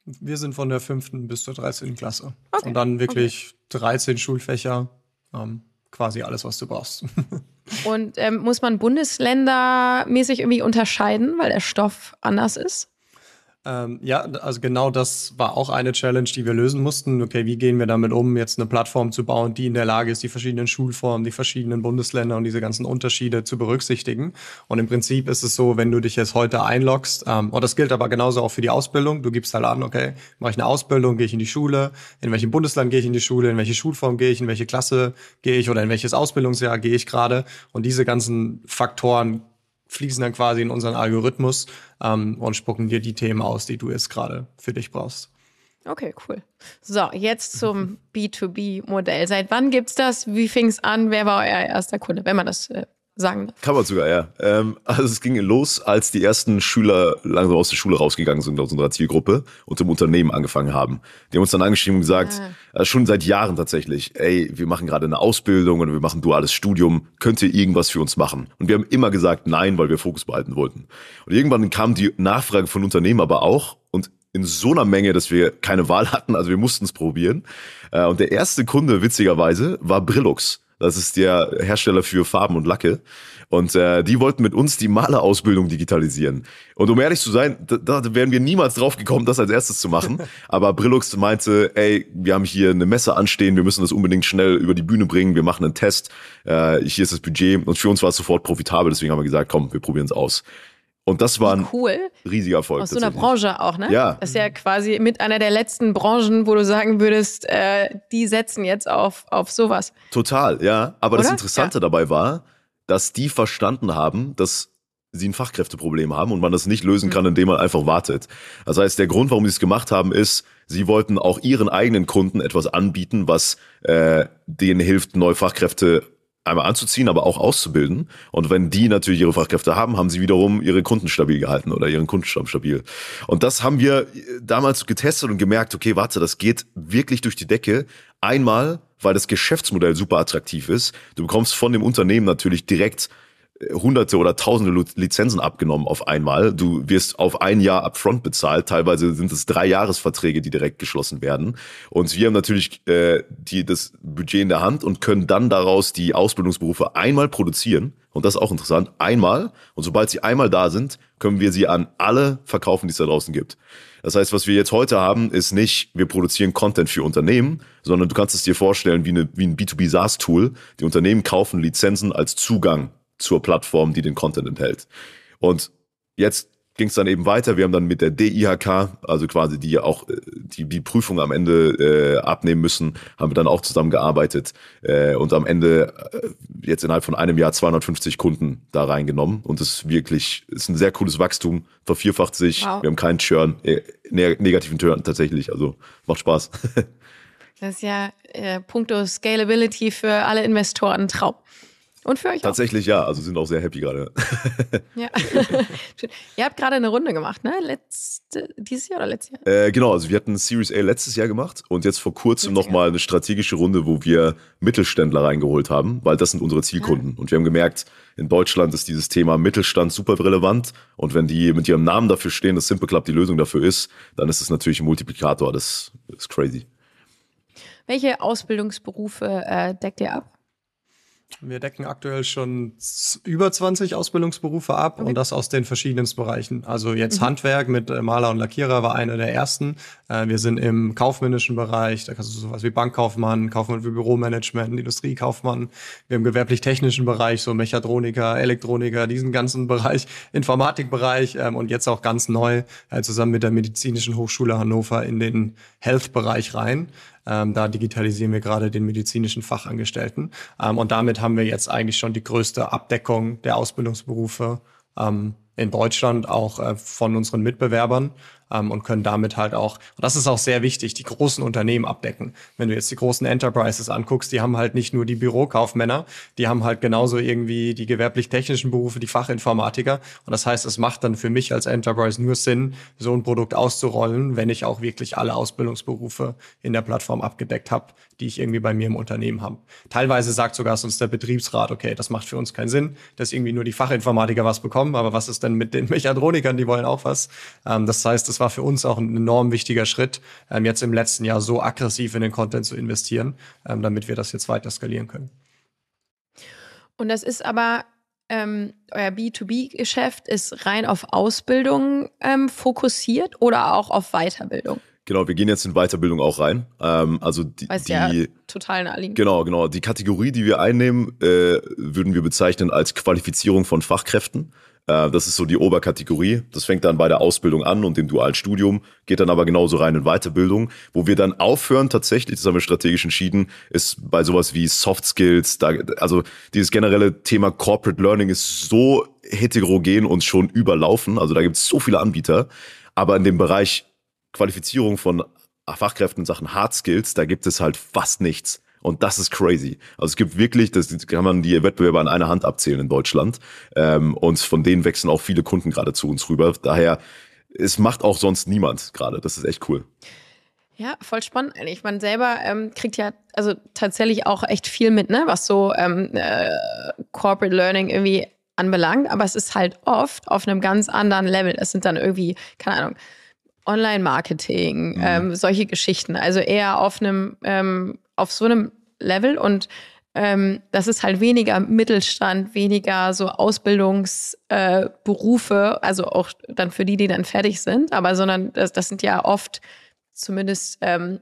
Wir sind von der fünften bis zur 13. Klasse. Okay. Und dann wirklich okay. 13 Schulfächer, ähm, quasi alles, was du brauchst. Und ähm, muss man bundesländermäßig irgendwie unterscheiden, weil der Stoff anders ist? Ähm, ja, also genau das war auch eine Challenge, die wir lösen mussten. Okay, wie gehen wir damit um, jetzt eine Plattform zu bauen, die in der Lage ist, die verschiedenen Schulformen, die verschiedenen Bundesländer und diese ganzen Unterschiede zu berücksichtigen. Und im Prinzip ist es so, wenn du dich jetzt heute einloggst, ähm, und das gilt aber genauso auch für die Ausbildung, du gibst halt an, okay, mache ich eine Ausbildung, gehe ich in die Schule, in welchem Bundesland gehe ich in die Schule, in welche Schulform gehe ich, in welche Klasse gehe ich oder in welches Ausbildungsjahr gehe ich gerade. Und diese ganzen Faktoren fließen dann quasi in unseren Algorithmus ähm, und spucken dir die Themen aus, die du jetzt gerade für dich brauchst. Okay, cool. So, jetzt zum B2B-Modell. Seit wann gibt's das? Wie fing es an? Wer war euer erster Kunde, wenn man das äh, sagen. Kann man sogar, ja. Ähm, also es ging los, als die ersten Schüler langsam aus der Schule rausgegangen sind aus unserer Zielgruppe und im Unternehmen angefangen haben. Die haben uns dann angeschrieben und gesagt, ah. äh, schon seit Jahren tatsächlich, ey, wir machen gerade eine Ausbildung und wir machen duales Studium, könnt ihr irgendwas für uns machen? Und wir haben immer gesagt nein, weil wir Fokus behalten wollten. Und irgendwann kam die Nachfrage von Unternehmen aber auch und in so einer Menge, dass wir keine Wahl hatten, also wir mussten es probieren. Äh, und der erste Kunde, witzigerweise, war Brillux. Das ist der Hersteller für Farben und Lacke. Und äh, die wollten mit uns die Malerausbildung digitalisieren. Und um ehrlich zu sein, da, da wären wir niemals drauf gekommen, das als erstes zu machen. Aber Brillux meinte, ey, wir haben hier eine Messe anstehen, wir müssen das unbedingt schnell über die Bühne bringen, wir machen einen Test, äh, hier ist das Budget. Und für uns war es sofort profitabel, deswegen haben wir gesagt, komm, wir probieren es aus. Und das war ein cool. riesiger Erfolg. Aus so einer Branche auch, ne? Ja. Das ist ja quasi mit einer der letzten Branchen, wo du sagen würdest, äh, die setzen jetzt auf, auf sowas. Total, ja. Aber Oder? das Interessante ja. dabei war, dass die verstanden haben, dass sie ein Fachkräfteproblem haben und man das nicht lösen kann, mhm. indem man einfach wartet. Das heißt, der Grund, warum sie es gemacht haben, ist, sie wollten auch ihren eigenen Kunden etwas anbieten, was äh, denen hilft, neue Fachkräfte einmal anzuziehen, aber auch auszubilden. Und wenn die natürlich ihre Fachkräfte haben, haben sie wiederum ihre Kunden stabil gehalten oder ihren Kundenstamm stabil. Und das haben wir damals getestet und gemerkt, okay, warte, das geht wirklich durch die Decke. Einmal, weil das Geschäftsmodell super attraktiv ist. Du bekommst von dem Unternehmen natürlich direkt hunderte oder tausende Lizenzen abgenommen auf einmal. Du wirst auf ein Jahr upfront bezahlt. Teilweise sind es drei Jahresverträge, die direkt geschlossen werden. Und wir haben natürlich äh, die, das Budget in der Hand und können dann daraus die Ausbildungsberufe einmal produzieren. Und das ist auch interessant. Einmal. Und sobald sie einmal da sind, können wir sie an alle verkaufen, die es da draußen gibt. Das heißt, was wir jetzt heute haben, ist nicht, wir produzieren Content für Unternehmen, sondern du kannst es dir vorstellen wie, eine, wie ein B2B SaaS-Tool. Die Unternehmen kaufen Lizenzen als Zugang zur Plattform, die den Content enthält. Und jetzt ging es dann eben weiter. Wir haben dann mit der DIHK, also quasi die auch äh, die, die Prüfung am Ende äh, abnehmen müssen, haben wir dann auch zusammengearbeitet äh, und am Ende äh, jetzt innerhalb von einem Jahr 250 Kunden da reingenommen. Und das ist wirklich, ist ein sehr cooles Wachstum, vervierfacht sich. Wow. Wir haben keinen Churn, äh, ne negativen Churn tatsächlich. Also macht Spaß. das ist ja äh, puncto Scalability für alle Investoren Traum. Und für euch Tatsächlich auch. ja, also sind auch sehr happy gerade. ja. Ihr habt gerade eine Runde gemacht, ne? Letzte, dieses Jahr oder letztes Jahr? Äh, genau, also wir hatten Series A letztes Jahr gemacht und jetzt vor kurzem nochmal eine strategische Runde, wo wir Mittelständler reingeholt haben, weil das sind unsere Zielkunden. Ja. Und wir haben gemerkt, in Deutschland ist dieses Thema Mittelstand super relevant und wenn die mit ihrem Namen dafür stehen, dass Simple Club die Lösung dafür ist, dann ist es natürlich ein Multiplikator. Das ist crazy. Welche Ausbildungsberufe äh, deckt ihr ab? Wir decken aktuell schon über 20 Ausbildungsberufe ab okay. und das aus den verschiedensten Bereichen. Also jetzt mhm. Handwerk mit äh, Maler und Lackierer war einer der ersten. Äh, wir sind im kaufmännischen Bereich, da kannst du sowas wie Bankkaufmann, Kaufmann für Büromanagement, Industriekaufmann. Wir haben gewerblich-technischen Bereich, so Mechatroniker, Elektroniker, diesen ganzen Bereich, Informatikbereich ähm, und jetzt auch ganz neu äh, zusammen mit der Medizinischen Hochschule Hannover in den Health-Bereich rein. Ähm, da digitalisieren wir gerade den medizinischen Fachangestellten. Ähm, und damit haben wir jetzt eigentlich schon die größte Abdeckung der Ausbildungsberufe ähm, in Deutschland auch äh, von unseren Mitbewerbern ähm, und können damit halt auch, und das ist auch sehr wichtig, die großen Unternehmen abdecken. Wenn du jetzt die großen Enterprises anguckst, die haben halt nicht nur die Bürokaufmänner, die haben halt genauso irgendwie die gewerblich-technischen Berufe, die Fachinformatiker. Und das heißt, es macht dann für mich als Enterprise nur Sinn, so ein Produkt auszurollen, wenn ich auch wirklich alle Ausbildungsberufe in der Plattform abgedeckt habe, die ich irgendwie bei mir im Unternehmen habe. Teilweise sagt sogar sonst der Betriebsrat, okay, das macht für uns keinen Sinn, dass irgendwie nur die Fachinformatiker was bekommen, aber was ist denn mit den Mechatronikern, die wollen auch was. Ähm, das heißt, das war für uns auch ein enorm wichtiger Schritt, ähm, jetzt im letzten Jahr so aggressiv in den Content zu investieren, ähm, damit wir das jetzt weiter skalieren können. Und das ist aber ähm, euer B2B-Geschäft ist rein auf Ausbildung ähm, fokussiert oder auch auf Weiterbildung? Genau, wir gehen jetzt in Weiterbildung auch rein. Ähm, also die, Weiß die ja total naheliegend. Genau, genau. Die Kategorie, die wir einnehmen, äh, würden wir bezeichnen als Qualifizierung von Fachkräften. Äh, das ist so die Oberkategorie. Das fängt dann bei der Ausbildung an und dem dualen Studium, geht dann aber genauso rein in Weiterbildung. Wo wir dann aufhören, tatsächlich, das haben wir strategisch entschieden, ist bei sowas wie Soft Skills. Da, also dieses generelle Thema Corporate Learning ist so heterogen und schon überlaufen. Also da gibt es so viele Anbieter. Aber in dem Bereich Qualifizierung von Fachkräften in Sachen Hard Skills, da gibt es halt fast nichts. Und das ist crazy. Also es gibt wirklich, das kann man die Wettbewerber an einer Hand abzählen in Deutschland. Ähm, und von denen wechseln auch viele Kunden gerade zu uns rüber. Daher, es macht auch sonst niemand gerade. Das ist echt cool. Ja, voll spannend eigentlich. Man selber ähm, kriegt ja also tatsächlich auch echt viel mit, ne, was so ähm, äh, Corporate Learning irgendwie anbelangt. Aber es ist halt oft auf einem ganz anderen Level. Es sind dann irgendwie, keine Ahnung, Online-Marketing, mhm. ähm, solche Geschichten. Also eher auf einem, ähm, auf so einem Level und ähm, das ist halt weniger Mittelstand, weniger so Ausbildungsberufe, äh, also auch dann für die, die dann fertig sind, aber sondern das, das sind ja oft zumindest, ähm,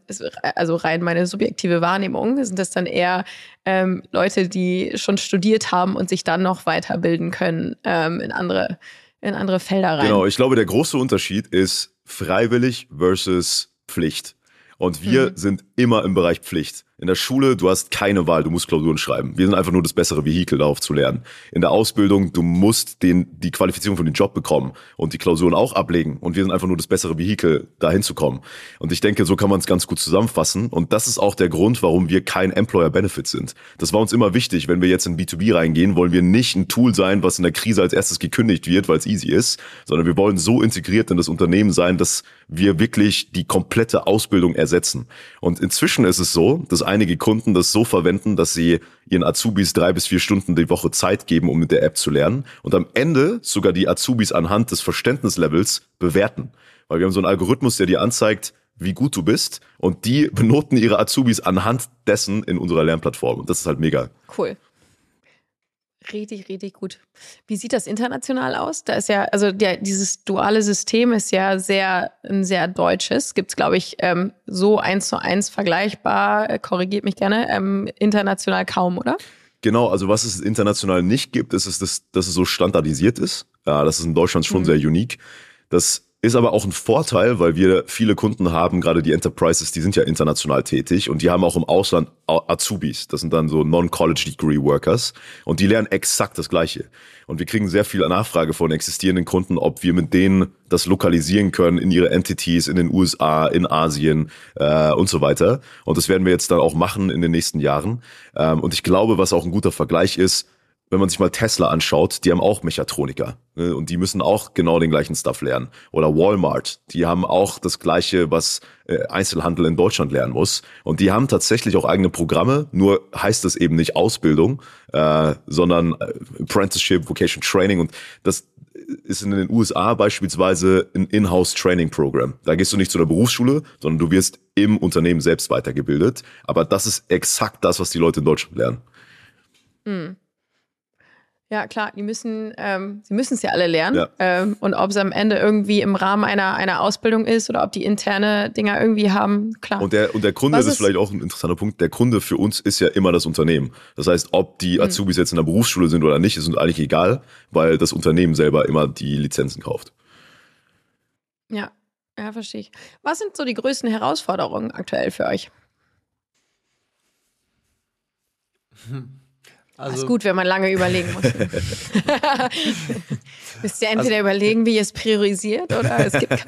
also rein meine subjektive Wahrnehmung, sind das dann eher ähm, Leute, die schon studiert haben und sich dann noch weiterbilden können ähm, in andere in andere Felder rein. Genau, ich glaube, der große Unterschied ist freiwillig versus Pflicht. Und wir mhm. sind immer im Bereich Pflicht. In der Schule, du hast keine Wahl, du musst Klausuren schreiben. Wir sind einfach nur das bessere Vehikel, darauf zu lernen. In der Ausbildung, du musst den, die Qualifizierung für den Job bekommen und die Klausuren auch ablegen. Und wir sind einfach nur das bessere Vehikel, dahin zu kommen. Und ich denke, so kann man es ganz gut zusammenfassen. Und das ist auch der Grund, warum wir kein Employer Benefit sind. Das war uns immer wichtig. Wenn wir jetzt in B2B reingehen, wollen wir nicht ein Tool sein, was in der Krise als erstes gekündigt wird, weil es easy ist, sondern wir wollen so integriert in das Unternehmen sein, dass wir wirklich die komplette Ausbildung ersetzen. Und inzwischen ist es so, dass einige Kunden das so verwenden, dass sie ihren Azubis drei bis vier Stunden die Woche Zeit geben, um mit der App zu lernen und am Ende sogar die Azubis anhand des Verständnislevels bewerten. Weil wir haben so einen Algorithmus, der dir anzeigt, wie gut du bist und die benoten ihre Azubis anhand dessen in unserer Lernplattform und das ist halt mega. Cool. Richtig, richtig gut. Wie sieht das international aus? Da ist ja, also der, dieses duale System ist ja sehr, ein sehr deutsches. Gibt es, glaube ich, ähm, so eins zu eins vergleichbar, äh, korrigiert mich gerne, ähm, international kaum, oder? Genau, also was es international nicht gibt, ist, ist dass, dass es so standardisiert ist. Ja, das ist in Deutschland schon mhm. sehr unique. Das ist aber auch ein Vorteil, weil wir viele Kunden haben, gerade die Enterprises, die sind ja international tätig und die haben auch im Ausland Azubis. Das sind dann so Non-College-Degree-Workers und die lernen exakt das Gleiche. Und wir kriegen sehr viel Nachfrage von existierenden Kunden, ob wir mit denen das lokalisieren können in ihre Entities in den USA, in Asien äh, und so weiter. Und das werden wir jetzt dann auch machen in den nächsten Jahren. Ähm, und ich glaube, was auch ein guter Vergleich ist, wenn man sich mal Tesla anschaut, die haben auch Mechatroniker ne? und die müssen auch genau den gleichen Stuff lernen. Oder Walmart, die haben auch das gleiche, was äh, Einzelhandel in Deutschland lernen muss. Und die haben tatsächlich auch eigene Programme, nur heißt es eben nicht Ausbildung, äh, sondern äh, Apprenticeship, Vocation Training und das ist in den USA beispielsweise ein Inhouse Training Program. Da gehst du nicht zu der Berufsschule, sondern du wirst im Unternehmen selbst weitergebildet. Aber das ist exakt das, was die Leute in Deutschland lernen. Hm. Ja, klar, die müssen, ähm, sie müssen es ja alle lernen. Ja. Ähm, und ob es am Ende irgendwie im Rahmen einer, einer Ausbildung ist oder ob die interne Dinger irgendwie haben, klar. Und der, und der Kunde, Was das ist vielleicht auch ein interessanter Punkt, der Kunde für uns ist ja immer das Unternehmen. Das heißt, ob die hm. Azubis mhm. jetzt in der Berufsschule sind oder nicht, ist uns eigentlich egal, weil das Unternehmen selber immer die Lizenzen kauft. Ja, ja, verstehe ich. Was sind so die größten Herausforderungen aktuell für euch? Hm. Also, das ist gut, wenn man lange überlegen muss. Müsst ihr entweder also, überlegen, wie ihr es priorisiert oder es gibt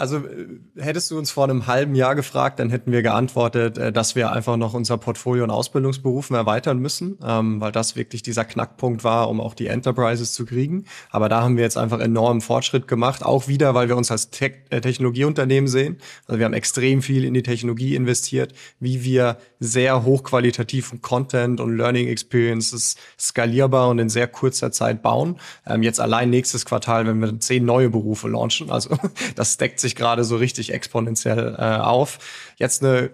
Also äh, hättest du uns vor einem halben Jahr gefragt, dann hätten wir geantwortet, äh, dass wir einfach noch unser Portfolio an Ausbildungsberufen erweitern müssen, ähm, weil das wirklich dieser Knackpunkt war, um auch die Enterprises zu kriegen. Aber da haben wir jetzt einfach enormen Fortschritt gemacht, auch wieder, weil wir uns als äh, Technologieunternehmen sehen. Also wir haben extrem viel in die Technologie investiert, wie wir sehr hochqualitativen Content und Learning Experiences skalierbar und in sehr kurzer Zeit bauen. Ähm, jetzt allein nächstes Quartal, wenn wir zehn neue Berufe launchen. Also das deckt sich gerade so richtig exponentiell äh, auf. Jetzt eine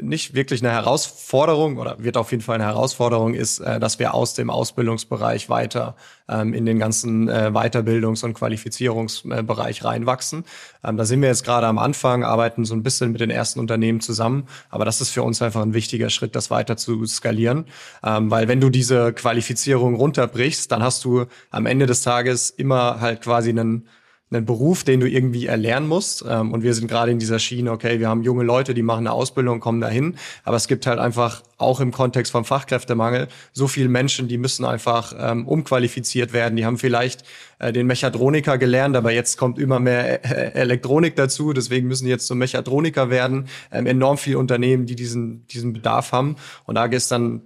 nicht wirklich eine Herausforderung oder wird auf jeden Fall eine Herausforderung ist, äh, dass wir aus dem Ausbildungsbereich weiter ähm, in den ganzen äh, Weiterbildungs- und Qualifizierungsbereich reinwachsen. Ähm, da sind wir jetzt gerade am Anfang, arbeiten so ein bisschen mit den ersten Unternehmen zusammen, aber das ist für uns einfach ein wichtiger Schritt, das weiter zu skalieren, ähm, weil wenn du diese Qualifizierung runterbrichst, dann hast du am Ende des Tages immer halt quasi einen einen Beruf, den du irgendwie erlernen musst. Ähm, und wir sind gerade in dieser Schiene, okay, wir haben junge Leute, die machen eine Ausbildung, kommen dahin. Aber es gibt halt einfach auch im Kontext vom Fachkräftemangel so viele Menschen, die müssen einfach ähm, umqualifiziert werden. Die haben vielleicht äh, den Mechatroniker gelernt, aber jetzt kommt immer mehr äh, Elektronik dazu. Deswegen müssen die jetzt zum Mechatroniker werden. Ähm, enorm viele Unternehmen, die diesen, diesen Bedarf haben. Und da ist dann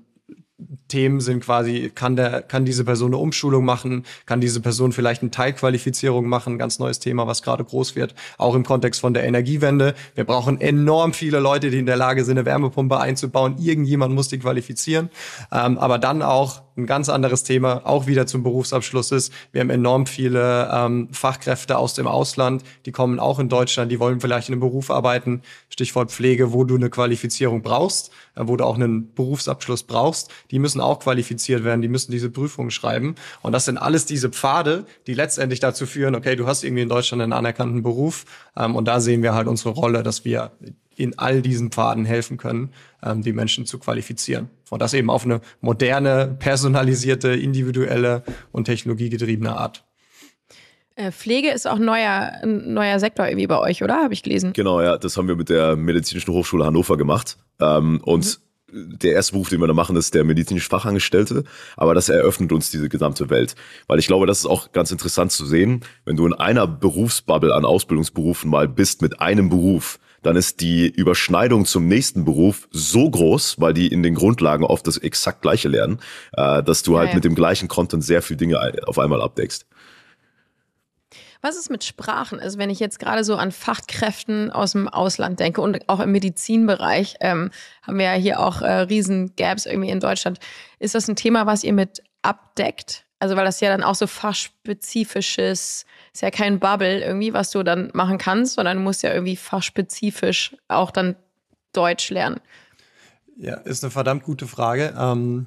Themen sind quasi, kann der, kann diese Person eine Umschulung machen, kann diese Person vielleicht eine Teilqualifizierung machen, ganz neues Thema, was gerade groß wird, auch im Kontext von der Energiewende. Wir brauchen enorm viele Leute, die in der Lage sind, eine Wärmepumpe einzubauen. Irgendjemand muss die qualifizieren. Ähm, aber dann auch ein ganz anderes Thema, auch wieder zum Berufsabschluss ist. Wir haben enorm viele ähm, Fachkräfte aus dem Ausland, die kommen auch in Deutschland, die wollen vielleicht in einem Beruf arbeiten, Stichwort Pflege, wo du eine Qualifizierung brauchst, äh, wo du auch einen Berufsabschluss brauchst. Die müssen auch qualifiziert werden, die müssen diese Prüfungen schreiben. Und das sind alles diese Pfade, die letztendlich dazu führen, okay, du hast irgendwie in Deutschland einen anerkannten Beruf. Ähm, und da sehen wir halt unsere Rolle, dass wir in all diesen Pfaden helfen können, ähm, die Menschen zu qualifizieren. Und das eben auf eine moderne, personalisierte, individuelle und technologiegetriebene Art. Äh, Pflege ist auch neuer, ein neuer Sektor irgendwie bei euch, oder? Habe ich gelesen. Genau, ja, das haben wir mit der Medizinischen Hochschule Hannover gemacht. Ähm, und mhm der erste Beruf, den wir da machen, ist der medizinische Fachangestellte, aber das eröffnet uns diese gesamte Welt. Weil ich glaube, das ist auch ganz interessant zu sehen, wenn du in einer Berufsbubble an Ausbildungsberufen mal bist mit einem Beruf, dann ist die Überschneidung zum nächsten Beruf so groß, weil die in den Grundlagen oft das exakt gleiche lernen, äh, dass du ja, halt ja. mit dem gleichen Content sehr viele Dinge auf einmal abdeckst. Was ist mit Sprachen? Also wenn ich jetzt gerade so an Fachkräften aus dem Ausland denke und auch im Medizinbereich, ähm, haben wir ja hier auch äh, riesen Gaps irgendwie in Deutschland. Ist das ein Thema, was ihr mit abdeckt? Also weil das ja dann auch so fachspezifisches, ist ja kein Bubble irgendwie, was du dann machen kannst, sondern du musst ja irgendwie fachspezifisch auch dann Deutsch lernen. Ja, ist eine verdammt gute Frage. Ähm,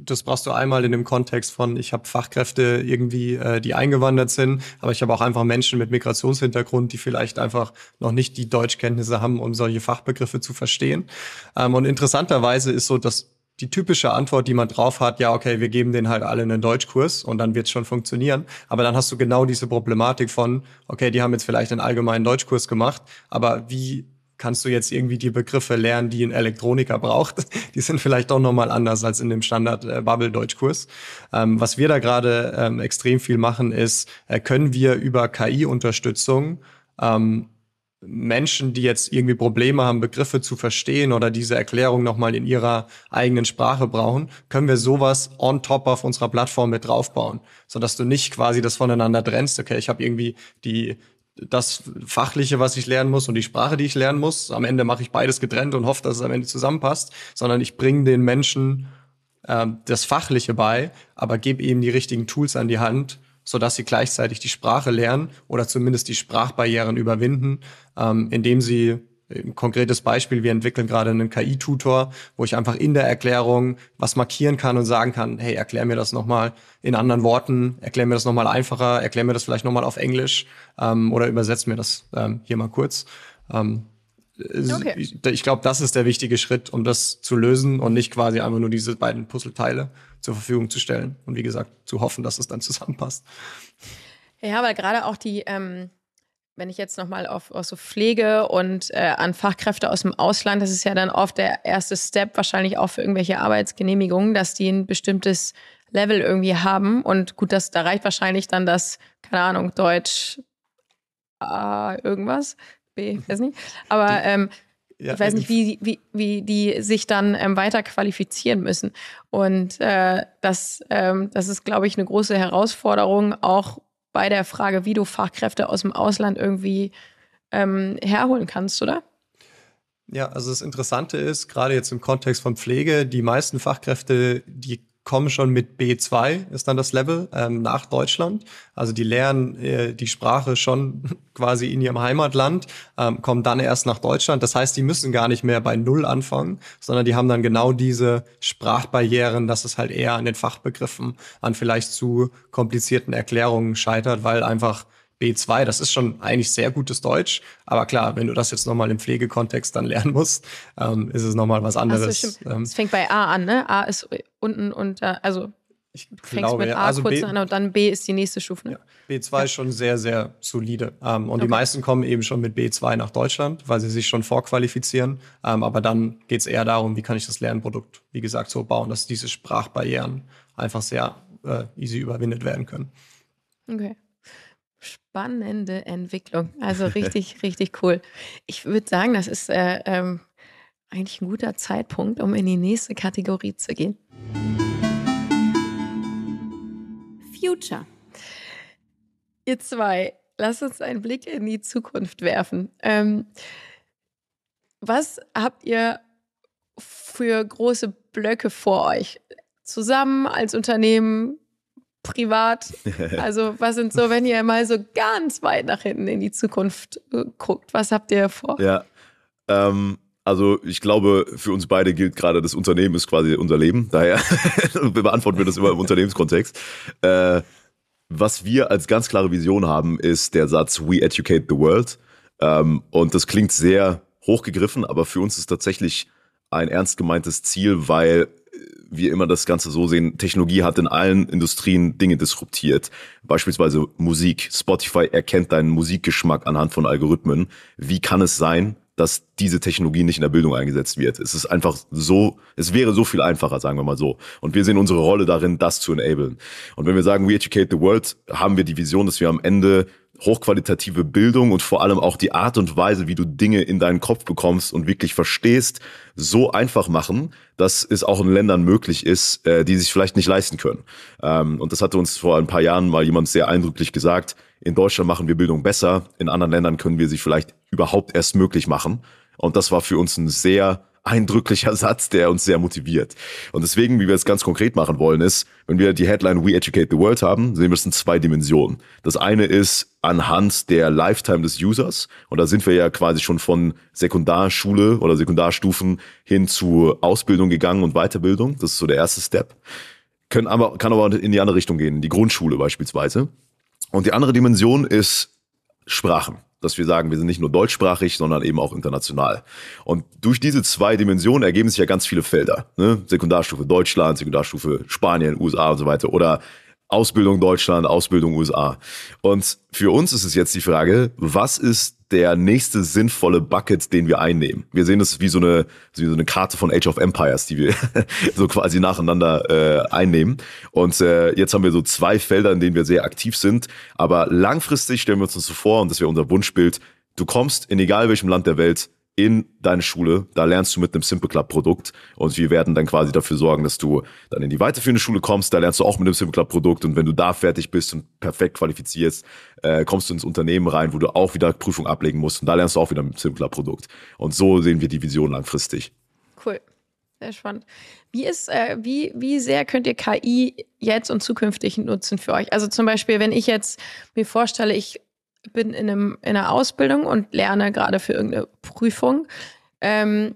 das brauchst du einmal in dem Kontext von, ich habe Fachkräfte irgendwie, äh, die eingewandert sind, aber ich habe auch einfach Menschen mit Migrationshintergrund, die vielleicht einfach noch nicht die Deutschkenntnisse haben, um solche Fachbegriffe zu verstehen. Ähm, und interessanterweise ist so, dass die typische Antwort, die man drauf hat, ja, okay, wir geben denen halt alle einen Deutschkurs und dann wird's schon funktionieren. Aber dann hast du genau diese Problematik von, okay, die haben jetzt vielleicht einen allgemeinen Deutschkurs gemacht, aber wie kannst du jetzt irgendwie die Begriffe lernen, die ein Elektroniker braucht. Die sind vielleicht doch nochmal anders als in dem Standard äh. Ähm, was wir da gerade ähm, extrem viel machen, ist, äh, können wir über KI-Unterstützung ähm, Menschen, die jetzt irgendwie Probleme haben, Begriffe zu verstehen oder diese Erklärung nochmal in ihrer eigenen Sprache brauchen, können wir sowas on top auf unserer Plattform mit draufbauen, sodass du nicht quasi das voneinander trennst. Okay, ich habe irgendwie die das Fachliche, was ich lernen muss und die Sprache, die ich lernen muss. Am Ende mache ich beides getrennt und hoffe, dass es am Ende zusammenpasst, sondern ich bringe den Menschen äh, das Fachliche bei, aber gebe eben die richtigen Tools an die Hand, sodass sie gleichzeitig die Sprache lernen oder zumindest die Sprachbarrieren überwinden, ähm, indem sie ein konkretes Beispiel, wir entwickeln gerade einen KI-Tutor, wo ich einfach in der Erklärung was markieren kann und sagen kann, hey, erklär mir das nochmal in anderen Worten, erklär mir das nochmal einfacher, erklär mir das vielleicht nochmal auf Englisch ähm, oder übersetzt mir das ähm, hier mal kurz. Ähm, okay. Ich, ich glaube, das ist der wichtige Schritt, um das zu lösen und nicht quasi einfach nur diese beiden Puzzleteile zur Verfügung zu stellen und wie gesagt, zu hoffen, dass es dann zusammenpasst. Ja, weil gerade auch die, ähm wenn ich jetzt nochmal auf, auf so Pflege und äh, an Fachkräfte aus dem Ausland, das ist ja dann oft der erste Step, wahrscheinlich auch für irgendwelche Arbeitsgenehmigungen, dass die ein bestimmtes Level irgendwie haben. Und gut, das, da reicht wahrscheinlich dann das, keine Ahnung, Deutsch A irgendwas, B, weiß nicht. Aber ähm, ja, ich weiß nicht, wie, wie, wie die sich dann ähm, weiter qualifizieren müssen. Und äh, das, ähm, das ist, glaube ich, eine große Herausforderung, auch bei der Frage, wie du Fachkräfte aus dem Ausland irgendwie ähm, herholen kannst, oder? Ja, also das Interessante ist, gerade jetzt im Kontext von Pflege, die meisten Fachkräfte, die kommen schon mit B2, ist dann das Level, ähm, nach Deutschland. Also die lernen äh, die Sprache schon quasi in ihrem Heimatland, ähm, kommen dann erst nach Deutschland. Das heißt, die müssen gar nicht mehr bei Null anfangen, sondern die haben dann genau diese Sprachbarrieren, dass es halt eher an den Fachbegriffen, an vielleicht zu komplizierten Erklärungen scheitert, weil einfach B2, das ist schon eigentlich sehr gutes Deutsch. Aber klar, wenn du das jetzt nochmal im Pflegekontext dann lernen musst, ähm, ist es nochmal was anderes. So, ähm, es fängt bei A an, ne? A ist unten unter, also ich fängst mit A also kurz B, an und dann B ist die nächste Stufe. Ne? Ja, B2 ja. ist schon sehr, sehr solide. Ähm, und okay. die meisten kommen eben schon mit B2 nach Deutschland, weil sie sich schon vorqualifizieren. Ähm, aber dann geht es eher darum, wie kann ich das Lernprodukt, wie gesagt, so bauen, dass diese Sprachbarrieren einfach sehr äh, easy überwindet werden können. Okay. Spannende Entwicklung. Also richtig, richtig cool. Ich würde sagen, das ist äh, ähm, eigentlich ein guter Zeitpunkt, um in die nächste Kategorie zu gehen. Future. Ihr zwei, lasst uns einen Blick in die Zukunft werfen. Ähm, was habt ihr für große Blöcke vor euch? Zusammen als Unternehmen, privat? Also, was sind so, wenn ihr mal so ganz weit nach hinten in die Zukunft äh, guckt, was habt ihr vor? Ja, ähm, also ich glaube, für uns beide gilt gerade, das Unternehmen ist quasi unser Leben. Daher beantworten wir das immer im Unternehmenskontext. Äh, was wir als ganz klare Vision haben, ist der Satz We educate the world. Ähm, und das klingt sehr hochgegriffen, aber für uns ist tatsächlich ein ernst gemeintes Ziel, weil wir immer das Ganze so sehen, Technologie hat in allen Industrien Dinge disruptiert. Beispielsweise Musik. Spotify erkennt deinen Musikgeschmack anhand von Algorithmen. Wie kann es sein, dass diese Technologie nicht in der Bildung eingesetzt wird. Es ist einfach so, es wäre so viel einfacher, sagen wir mal so. Und wir sehen unsere Rolle darin, das zu enablen. Und wenn wir sagen, we educate the world, haben wir die Vision, dass wir am Ende hochqualitative Bildung und vor allem auch die Art und Weise, wie du Dinge in deinen Kopf bekommst und wirklich verstehst, so einfach machen, dass es auch in Ländern möglich ist, äh, die sich vielleicht nicht leisten können. Ähm, und das hatte uns vor ein paar Jahren mal jemand sehr eindrücklich gesagt. In Deutschland machen wir Bildung besser, in anderen Ländern können wir sie vielleicht überhaupt erst möglich machen. Und das war für uns ein sehr eindrücklicher Satz, der uns sehr motiviert. Und deswegen, wie wir es ganz konkret machen wollen, ist, wenn wir die Headline We Educate the World haben, sehen wir es in zwei Dimensionen. Das eine ist anhand der Lifetime des Users. Und da sind wir ja quasi schon von Sekundarschule oder Sekundarstufen hin zu Ausbildung gegangen und Weiterbildung. Das ist so der erste Step. Können aber, kann aber in die andere Richtung gehen, die Grundschule beispielsweise. Und die andere Dimension ist Sprachen dass wir sagen, wir sind nicht nur deutschsprachig, sondern eben auch international. Und durch diese zwei Dimensionen ergeben sich ja ganz viele Felder. Ne? Sekundarstufe Deutschland, Sekundarstufe Spanien, USA und so weiter. Oder Ausbildung Deutschland, Ausbildung USA. Und für uns ist es jetzt die Frage, was ist der nächste sinnvolle Bucket, den wir einnehmen? Wir sehen das wie so eine, wie so eine Karte von Age of Empires, die wir so quasi nacheinander äh, einnehmen. Und äh, jetzt haben wir so zwei Felder, in denen wir sehr aktiv sind. Aber langfristig stellen wir uns das so vor, und das wäre unser Wunschbild, du kommst in egal welchem Land der Welt in deine Schule. Da lernst du mit einem Simple Club Produkt und wir werden dann quasi dafür sorgen, dass du dann in die weiterführende Schule kommst. Da lernst du auch mit einem Simple Club Produkt und wenn du da fertig bist und perfekt qualifizierst, äh, kommst du ins Unternehmen rein, wo du auch wieder Prüfung ablegen musst und da lernst du auch wieder mit einem Simple Club Produkt. Und so sehen wir die Vision langfristig. Cool. Sehr spannend. Wie ist, äh, wie, wie sehr könnt ihr KI jetzt und zukünftig nutzen für euch? Also zum Beispiel, wenn ich jetzt mir vorstelle, ich bin in, einem, in einer Ausbildung und lerne gerade für irgendeine Prüfung, ähm,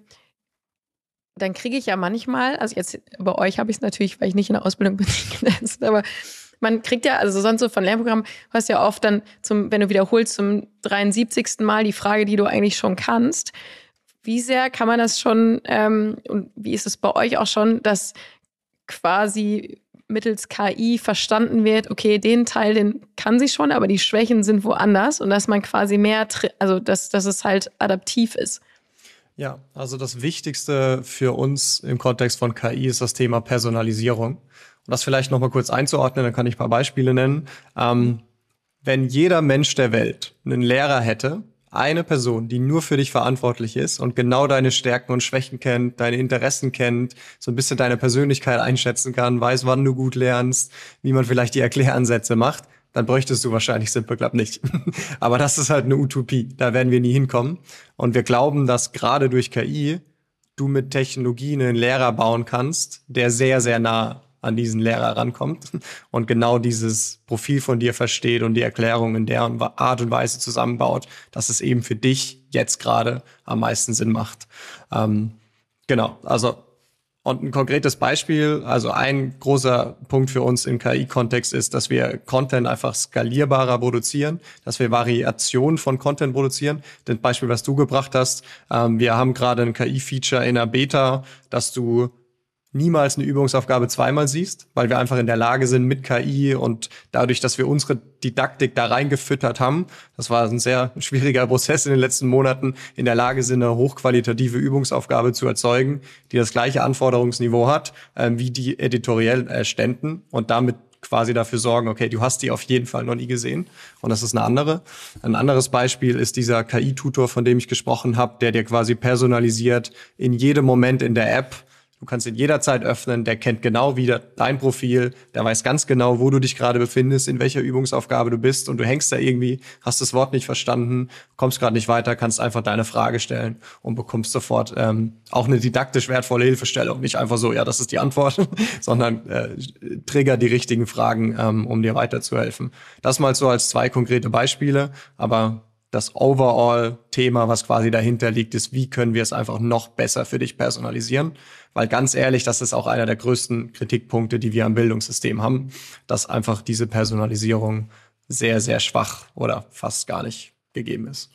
dann kriege ich ja manchmal, also jetzt bei euch habe ich es natürlich, weil ich nicht in der Ausbildung bin, aber man kriegt ja, also sonst so von Lernprogrammen, hast ja oft dann, zum, wenn du wiederholst, zum 73. Mal die Frage, die du eigentlich schon kannst. Wie sehr kann man das schon, ähm, und wie ist es bei euch auch schon, dass quasi mittels KI verstanden wird, okay, den Teil, den kann sie schon, aber die Schwächen sind woanders und dass man quasi mehr, also dass, dass es halt adaptiv ist. Ja, also das Wichtigste für uns im Kontext von KI ist das Thema Personalisierung. Um das vielleicht nochmal kurz einzuordnen, dann kann ich ein paar Beispiele nennen. Ähm, wenn jeder Mensch der Welt einen Lehrer hätte, eine Person, die nur für dich verantwortlich ist und genau deine Stärken und Schwächen kennt, deine Interessen kennt, so ein bisschen deine Persönlichkeit einschätzen kann, weiß, wann du gut lernst, wie man vielleicht die Erkläransätze macht, dann bräuchtest du wahrscheinlich Simple Club nicht. Aber das ist halt eine Utopie. Da werden wir nie hinkommen. Und wir glauben, dass gerade durch KI du mit Technologie einen Lehrer bauen kannst, der sehr, sehr nah an diesen Lehrer rankommt und genau dieses Profil von dir versteht und die Erklärung in der Art und Weise zusammenbaut, dass es eben für dich jetzt gerade am meisten Sinn macht. Ähm, genau, also und ein konkretes Beispiel, also ein großer Punkt für uns im KI-Kontext ist, dass wir Content einfach skalierbarer produzieren, dass wir Variationen von Content produzieren. Das Beispiel, was du gebracht hast, ähm, wir haben gerade ein KI-Feature in der Beta, dass du niemals eine Übungsaufgabe zweimal siehst, weil wir einfach in der Lage sind mit KI und dadurch, dass wir unsere Didaktik da reingefüttert haben, das war ein sehr schwieriger Prozess in den letzten Monaten, in der Lage sind, eine hochqualitative Übungsaufgabe zu erzeugen, die das gleiche Anforderungsniveau hat, äh, wie die editoriell äh, ständen und damit quasi dafür sorgen, okay, du hast die auf jeden Fall noch nie gesehen und das ist eine andere. Ein anderes Beispiel ist dieser KI-Tutor, von dem ich gesprochen habe, der dir quasi personalisiert in jedem Moment in der App Du kannst ihn jederzeit öffnen, der kennt genau wieder dein Profil, der weiß ganz genau, wo du dich gerade befindest, in welcher Übungsaufgabe du bist und du hängst da irgendwie, hast das Wort nicht verstanden, kommst gerade nicht weiter, kannst einfach deine Frage stellen und bekommst sofort ähm, auch eine didaktisch wertvolle Hilfestellung. Nicht einfach so, ja, das ist die Antwort, sondern äh, trigger die richtigen Fragen, ähm, um dir weiterzuhelfen. Das mal so als zwei konkrete Beispiele, aber das Overall-Thema, was quasi dahinter liegt, ist, wie können wir es einfach noch besser für dich personalisieren? Weil ganz ehrlich, das ist auch einer der größten Kritikpunkte, die wir am Bildungssystem haben, dass einfach diese Personalisierung sehr, sehr schwach oder fast gar nicht gegeben ist.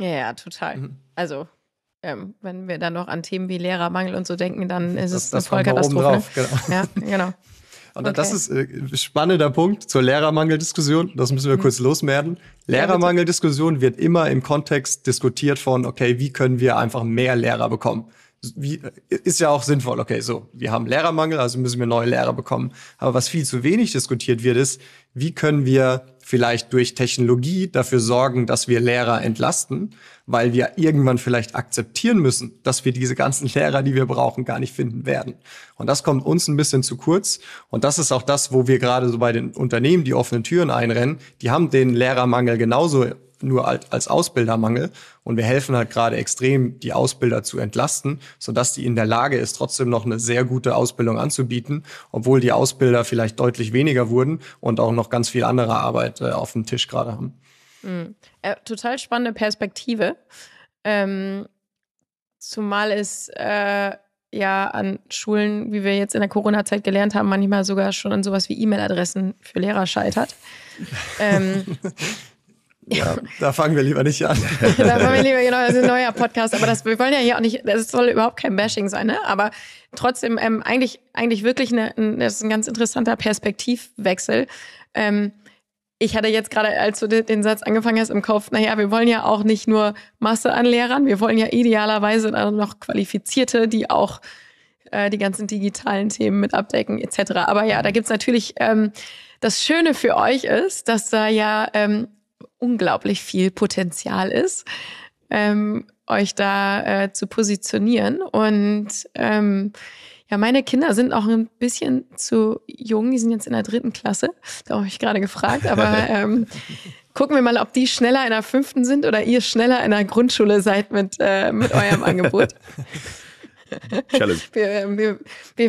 Ja, ja total. Mhm. Also ähm, wenn wir dann noch an Themen wie Lehrermangel und so denken, dann ist das, es eine Vollkatastrophe. Ne? Genau. Ja, genau. Und okay. das ist äh, spannender Punkt zur Lehrermangeldiskussion. Das müssen wir mhm. kurz loswerden. Lehrermangeldiskussion wird immer im Kontext diskutiert von, okay, wie können wir einfach mehr Lehrer bekommen? Wie, ist ja auch sinnvoll. Okay, so, wir haben Lehrermangel, also müssen wir neue Lehrer bekommen. Aber was viel zu wenig diskutiert wird, ist, wie können wir vielleicht durch Technologie dafür sorgen, dass wir Lehrer entlasten, weil wir irgendwann vielleicht akzeptieren müssen, dass wir diese ganzen Lehrer, die wir brauchen, gar nicht finden werden. Und das kommt uns ein bisschen zu kurz. Und das ist auch das, wo wir gerade so bei den Unternehmen die offenen Türen einrennen. Die haben den Lehrermangel genauso nur als Ausbildermangel. Und wir helfen halt gerade extrem, die Ausbilder zu entlasten, sodass die in der Lage ist, trotzdem noch eine sehr gute Ausbildung anzubieten, obwohl die Ausbilder vielleicht deutlich weniger wurden und auch noch ganz viel andere Arbeit äh, auf dem Tisch gerade haben. Mhm. Äh, total spannende Perspektive. Ähm, zumal es äh, ja an Schulen, wie wir jetzt in der Corona-Zeit gelernt haben, manchmal sogar schon an sowas wie E-Mail-Adressen für Lehrer scheitert. ähm, ja, da fangen wir lieber nicht an. da fangen wir lieber, genau, das ist ein neuer Podcast, aber das, wir wollen ja hier auch nicht, das soll überhaupt kein Bashing sein, ne? aber trotzdem ähm, eigentlich, eigentlich wirklich eine, ein, das ist ein ganz interessanter Perspektivwechsel. Ähm, ich hatte jetzt gerade, als du den Satz angefangen hast, im Kopf, naja, wir wollen ja auch nicht nur Masse an Lehrern, wir wollen ja idealerweise dann noch Qualifizierte, die auch äh, die ganzen digitalen Themen mit abdecken, etc. Aber ja, da gibt's natürlich, ähm, das Schöne für euch ist, dass da ja ähm, unglaublich viel Potenzial ist, ähm, euch da äh, zu positionieren. Und ähm, ja, meine Kinder sind auch ein bisschen zu jung, die sind jetzt in der dritten Klasse. Da habe ich gerade gefragt, aber ähm, gucken wir mal, ob die schneller in der fünften sind oder ihr schneller in der Grundschule seid mit, äh, mit eurem Angebot. Challenge. Wir, wir,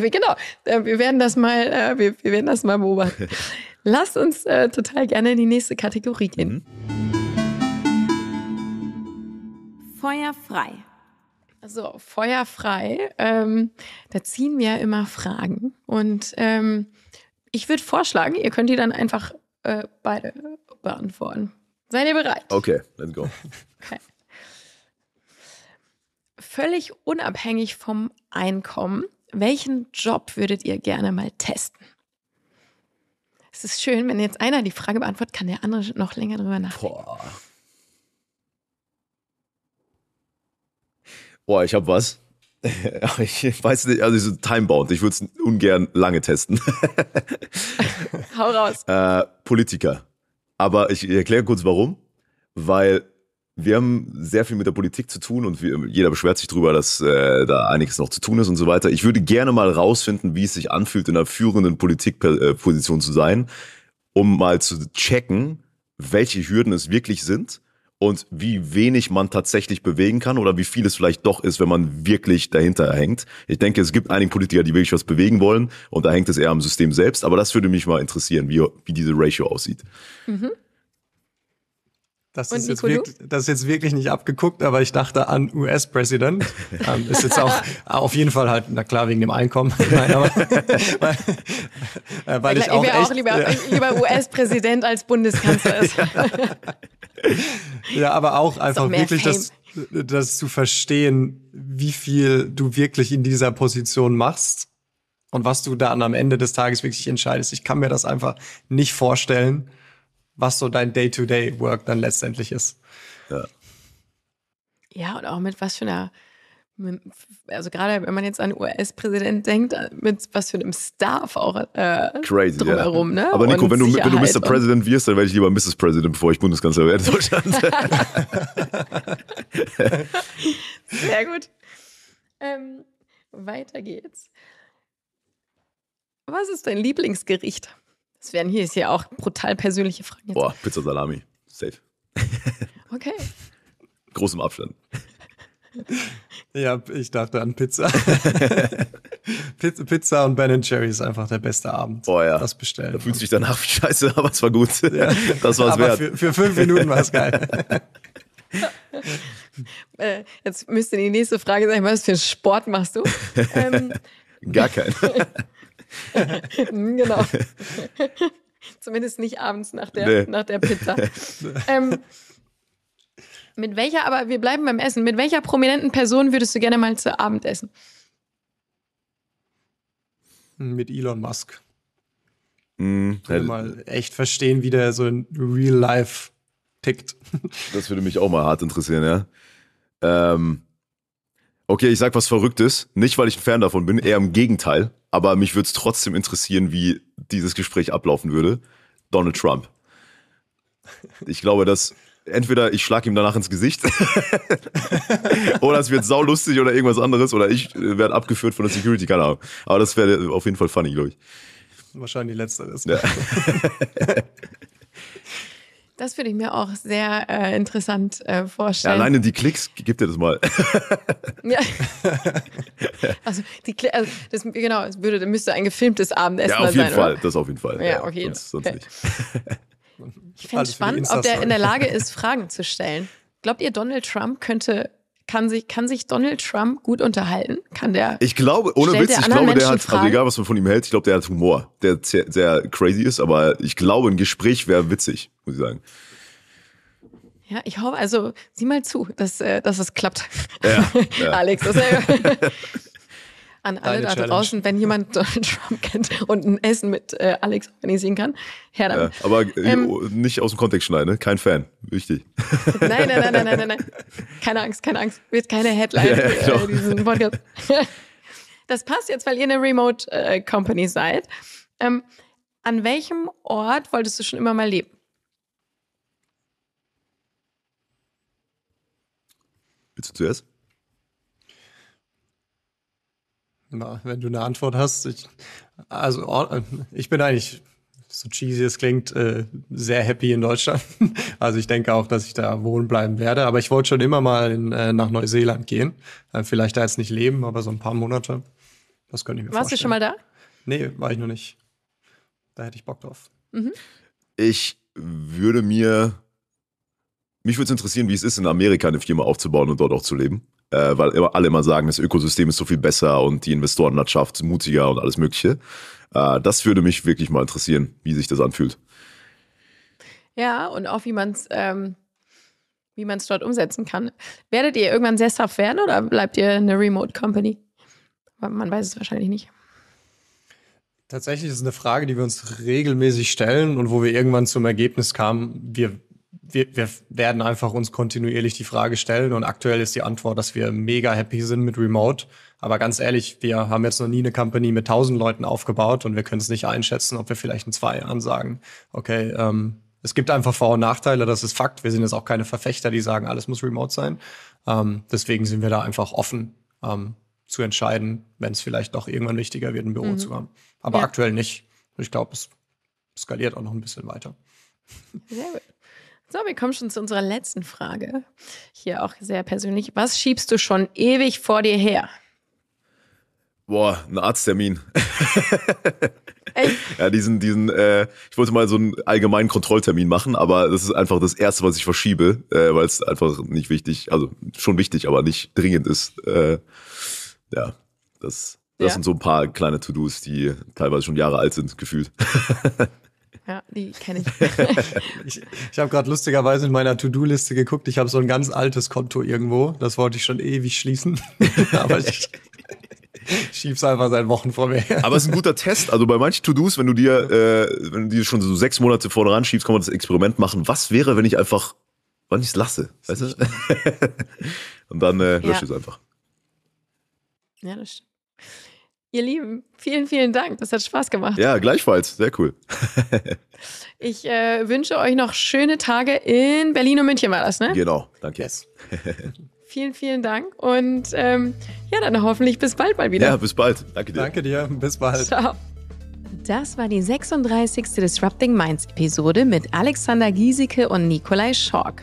wir, genau, äh, wir werden das mal, äh, wir, wir werden das mal beobachten. Lasst uns äh, total gerne in die nächste Kategorie gehen. Mhm. Feuer frei. Also Feuer frei, ähm, da ziehen wir immer Fragen. Und ähm, ich würde vorschlagen, ihr könnt die dann einfach äh, beide beantworten. Seid ihr bereit? Okay, let's go. Okay. Völlig unabhängig vom Einkommen, welchen Job würdet ihr gerne mal testen? Es ist schön, wenn jetzt einer die Frage beantwortet, kann der andere noch länger drüber nachdenken. Boah. Boah, ich habe was. Ich weiß nicht, also so timebound. Ich würde es ungern lange testen. Hau raus. Äh, Politiker. Aber ich erkläre kurz warum. Weil wir haben sehr viel mit der Politik zu tun und wir, jeder beschwert sich darüber, dass äh, da einiges noch zu tun ist und so weiter. Ich würde gerne mal rausfinden, wie es sich anfühlt, in einer führenden Politikposition zu sein, um mal zu checken, welche Hürden es wirklich sind und wie wenig man tatsächlich bewegen kann oder wie viel es vielleicht doch ist, wenn man wirklich dahinter hängt. Ich denke, es gibt einige Politiker, die wirklich was bewegen wollen und da hängt es eher am System selbst, aber das würde mich mal interessieren, wie, wie diese Ratio aussieht. Mhm. Das ist, jetzt wirklich, das ist jetzt wirklich nicht abgeguckt, aber ich dachte an US-Präsident. ähm, ist jetzt auch auf jeden Fall halt, na klar, wegen dem Einkommen. Nein, aber weil, äh, weil ich auch, echt, auch lieber, ja. lieber US-Präsident als Bundeskanzler ist. ja, aber auch einfach wirklich das, das zu verstehen, wie viel du wirklich in dieser Position machst und was du dann am Ende des Tages wirklich entscheidest. Ich kann mir das einfach nicht vorstellen was so dein Day-to-Day-Work dann letztendlich ist. Ja. Ja, und auch mit was für einer, also gerade wenn man jetzt an US-Präsident denkt, mit was für einem Staff auch äh, Crazy, drumherum. Ja. Ne? Aber Nico, wenn du, wenn du Mr. President wirst, dann werde ich lieber Mrs. President, bevor ich Bundeskanzler werde in Deutschland. Sehr gut. Ähm, weiter geht's. Was ist dein Lieblingsgericht? Das wären hier ist ja auch brutal persönliche Fragen. Jetzt. Boah, Pizza Salami. Safe. Okay. Großem Abstand. Ja, ich dachte an Pizza. Pizza und Ben Jerry ist einfach der beste Abend. Boah, ja. Das bestellen. Da fühlt sich danach wie scheiße, aber es war gut. Ja. Das war es wert. Für, für fünf Minuten war es geil. Äh, jetzt müsste die nächste Frage sein, was für einen Sport machst du? Ähm, Gar keinen. genau. Zumindest nicht abends nach der, nee. nach der Pizza. ähm, mit welcher, aber wir bleiben beim Essen, mit welcher prominenten Person würdest du gerne mal zu Abend essen? Mit Elon Musk. Mm, ich will mal echt verstehen, wie der so in Real Life tickt. Das würde mich auch mal hart interessieren, ja. Ähm, okay, ich sag was Verrücktes. Nicht, weil ich ein Fan davon bin, eher im Gegenteil aber mich würde es trotzdem interessieren, wie dieses Gespräch ablaufen würde. Donald Trump. Ich glaube, dass entweder ich schlage ihm danach ins Gesicht oder es wird saulustig oder irgendwas anderes oder ich werde abgeführt von der Security, keine Ahnung. Aber das wäre auf jeden Fall funny, glaube ich. Wahrscheinlich letzteres. Ja. Das würde ich mir auch sehr äh, interessant äh, vorstellen. Ja, alleine die Klicks, gib dir das mal. ja. Also, die, also das, genau, es würde, müsste ein gefilmtes Abendessen sein. Ja, auf jeden sein, Fall, oder? das auf jeden Fall. Ja, ja okay. Sonst, sonst nicht. Ich fände es spannend, ob der in der Lage ist, Fragen zu stellen. Glaubt ihr, Donald Trump könnte kann sich, kann sich Donald Trump gut unterhalten? Kann der? Ich glaube, ohne Witz, ich glaube, der hat, also egal was man von ihm hält, ich glaube, der hat Humor, der sehr, sehr crazy ist, aber ich glaube, ein Gespräch wäre witzig, muss ich sagen. Ja, ich hoffe, also sieh mal zu, dass, äh, dass es klappt. Ja, ja. Alex, das ist ja an alle da draußen, wenn jemand Donald Trump kennt und ein Essen mit äh, Alex organisieren kann, her damit. Ja, aber äh, ähm, nicht aus dem Kontext schneiden, ne? kein Fan, wichtig. Nein, nein, nein, nein, nein, nein, nein. Keine Angst, keine Angst. Wird keine Headline ja, für äh, diesen Podcast. Das passt jetzt, weil ihr eine Remote äh, Company seid. Ähm, an welchem Ort wolltest du schon immer mal leben? Willst du zuerst? Na, wenn du eine Antwort hast, ich, also ich bin eigentlich, so cheesy es klingt, äh, sehr happy in Deutschland. Also ich denke auch, dass ich da wohnen bleiben werde. Aber ich wollte schon immer mal in, äh, nach Neuseeland gehen. Äh, vielleicht da jetzt nicht leben, aber so ein paar Monate. Das könnte ich mir Warst vorstellen. Warst du schon mal da? Nee, war ich noch nicht. Da hätte ich Bock drauf. Mhm. Ich würde mir, mich würde es interessieren, wie es ist, in Amerika eine Firma aufzubauen und dort auch zu leben äh, weil immer, alle immer sagen, das Ökosystem ist so viel besser und die Investorenlandschaft mutiger und alles Mögliche. Äh, das würde mich wirklich mal interessieren, wie sich das anfühlt. Ja, und auch wie man es ähm, wie man es dort umsetzen kann. Werdet ihr irgendwann sesshaft werden oder bleibt ihr eine Remote Company? Man weiß es wahrscheinlich nicht. Tatsächlich ist es eine Frage, die wir uns regelmäßig stellen und wo wir irgendwann zum Ergebnis kamen, wir, wir, wir werden einfach uns kontinuierlich die Frage stellen und aktuell ist die Antwort, dass wir mega happy sind mit Remote. Aber ganz ehrlich, wir haben jetzt noch nie eine Company mit tausend Leuten aufgebaut und wir können es nicht einschätzen, ob wir vielleicht in zwei Jahren sagen, okay, ähm, es gibt einfach Vor- und Nachteile, das ist Fakt. Wir sind jetzt auch keine Verfechter, die sagen, alles muss remote sein. Ähm, deswegen sind wir da einfach offen ähm, zu entscheiden, wenn es vielleicht doch irgendwann wichtiger wird, ein Büro mhm. zu haben. Aber ja. aktuell nicht. Ich glaube, es skaliert auch noch ein bisschen weiter. Sehr gut. So, wir kommen schon zu unserer letzten Frage. Hier auch sehr persönlich. Was schiebst du schon ewig vor dir her? Boah, ein Arzttermin. Echt? ja, diesen, diesen, äh, ich wollte mal so einen allgemeinen Kontrolltermin machen, aber das ist einfach das Erste, was ich verschiebe, äh, weil es einfach nicht wichtig, also schon wichtig, aber nicht dringend ist. Äh, ja, das, das ja. sind so ein paar kleine To-Dos, die teilweise schon Jahre alt sind, gefühlt. Ja, die kenne ich. ich. Ich habe gerade lustigerweise in meiner To-Do-Liste geguckt. Ich habe so ein ganz altes Konto irgendwo. Das wollte ich schon ewig schließen. Aber ich schieb's einfach seit Wochen vor mir her. Aber es ist ein guter Test. Also bei manchen To-Dos, wenn du dir, äh, wenn du dir schon so sechs Monate vorne ran schiebst, kann man das Experiment machen. Was wäre, wenn ich einfach, wann ich es lasse? Weißt du? Und dann äh, lösche ja. es einfach. Ja, das stimmt. Ihr Lieben, vielen, vielen Dank. Das hat Spaß gemacht. Ja, gleichfalls. Sehr cool. ich äh, wünsche euch noch schöne Tage in Berlin und München war das, ne? Genau, danke. Yes. vielen, vielen Dank und ähm, ja, dann hoffentlich bis bald mal wieder. Ja, bis bald. Danke dir. Danke dir. Bis bald. Ciao. Das war die 36. Disrupting Minds Episode mit Alexander Giesecke und Nikolai Schork.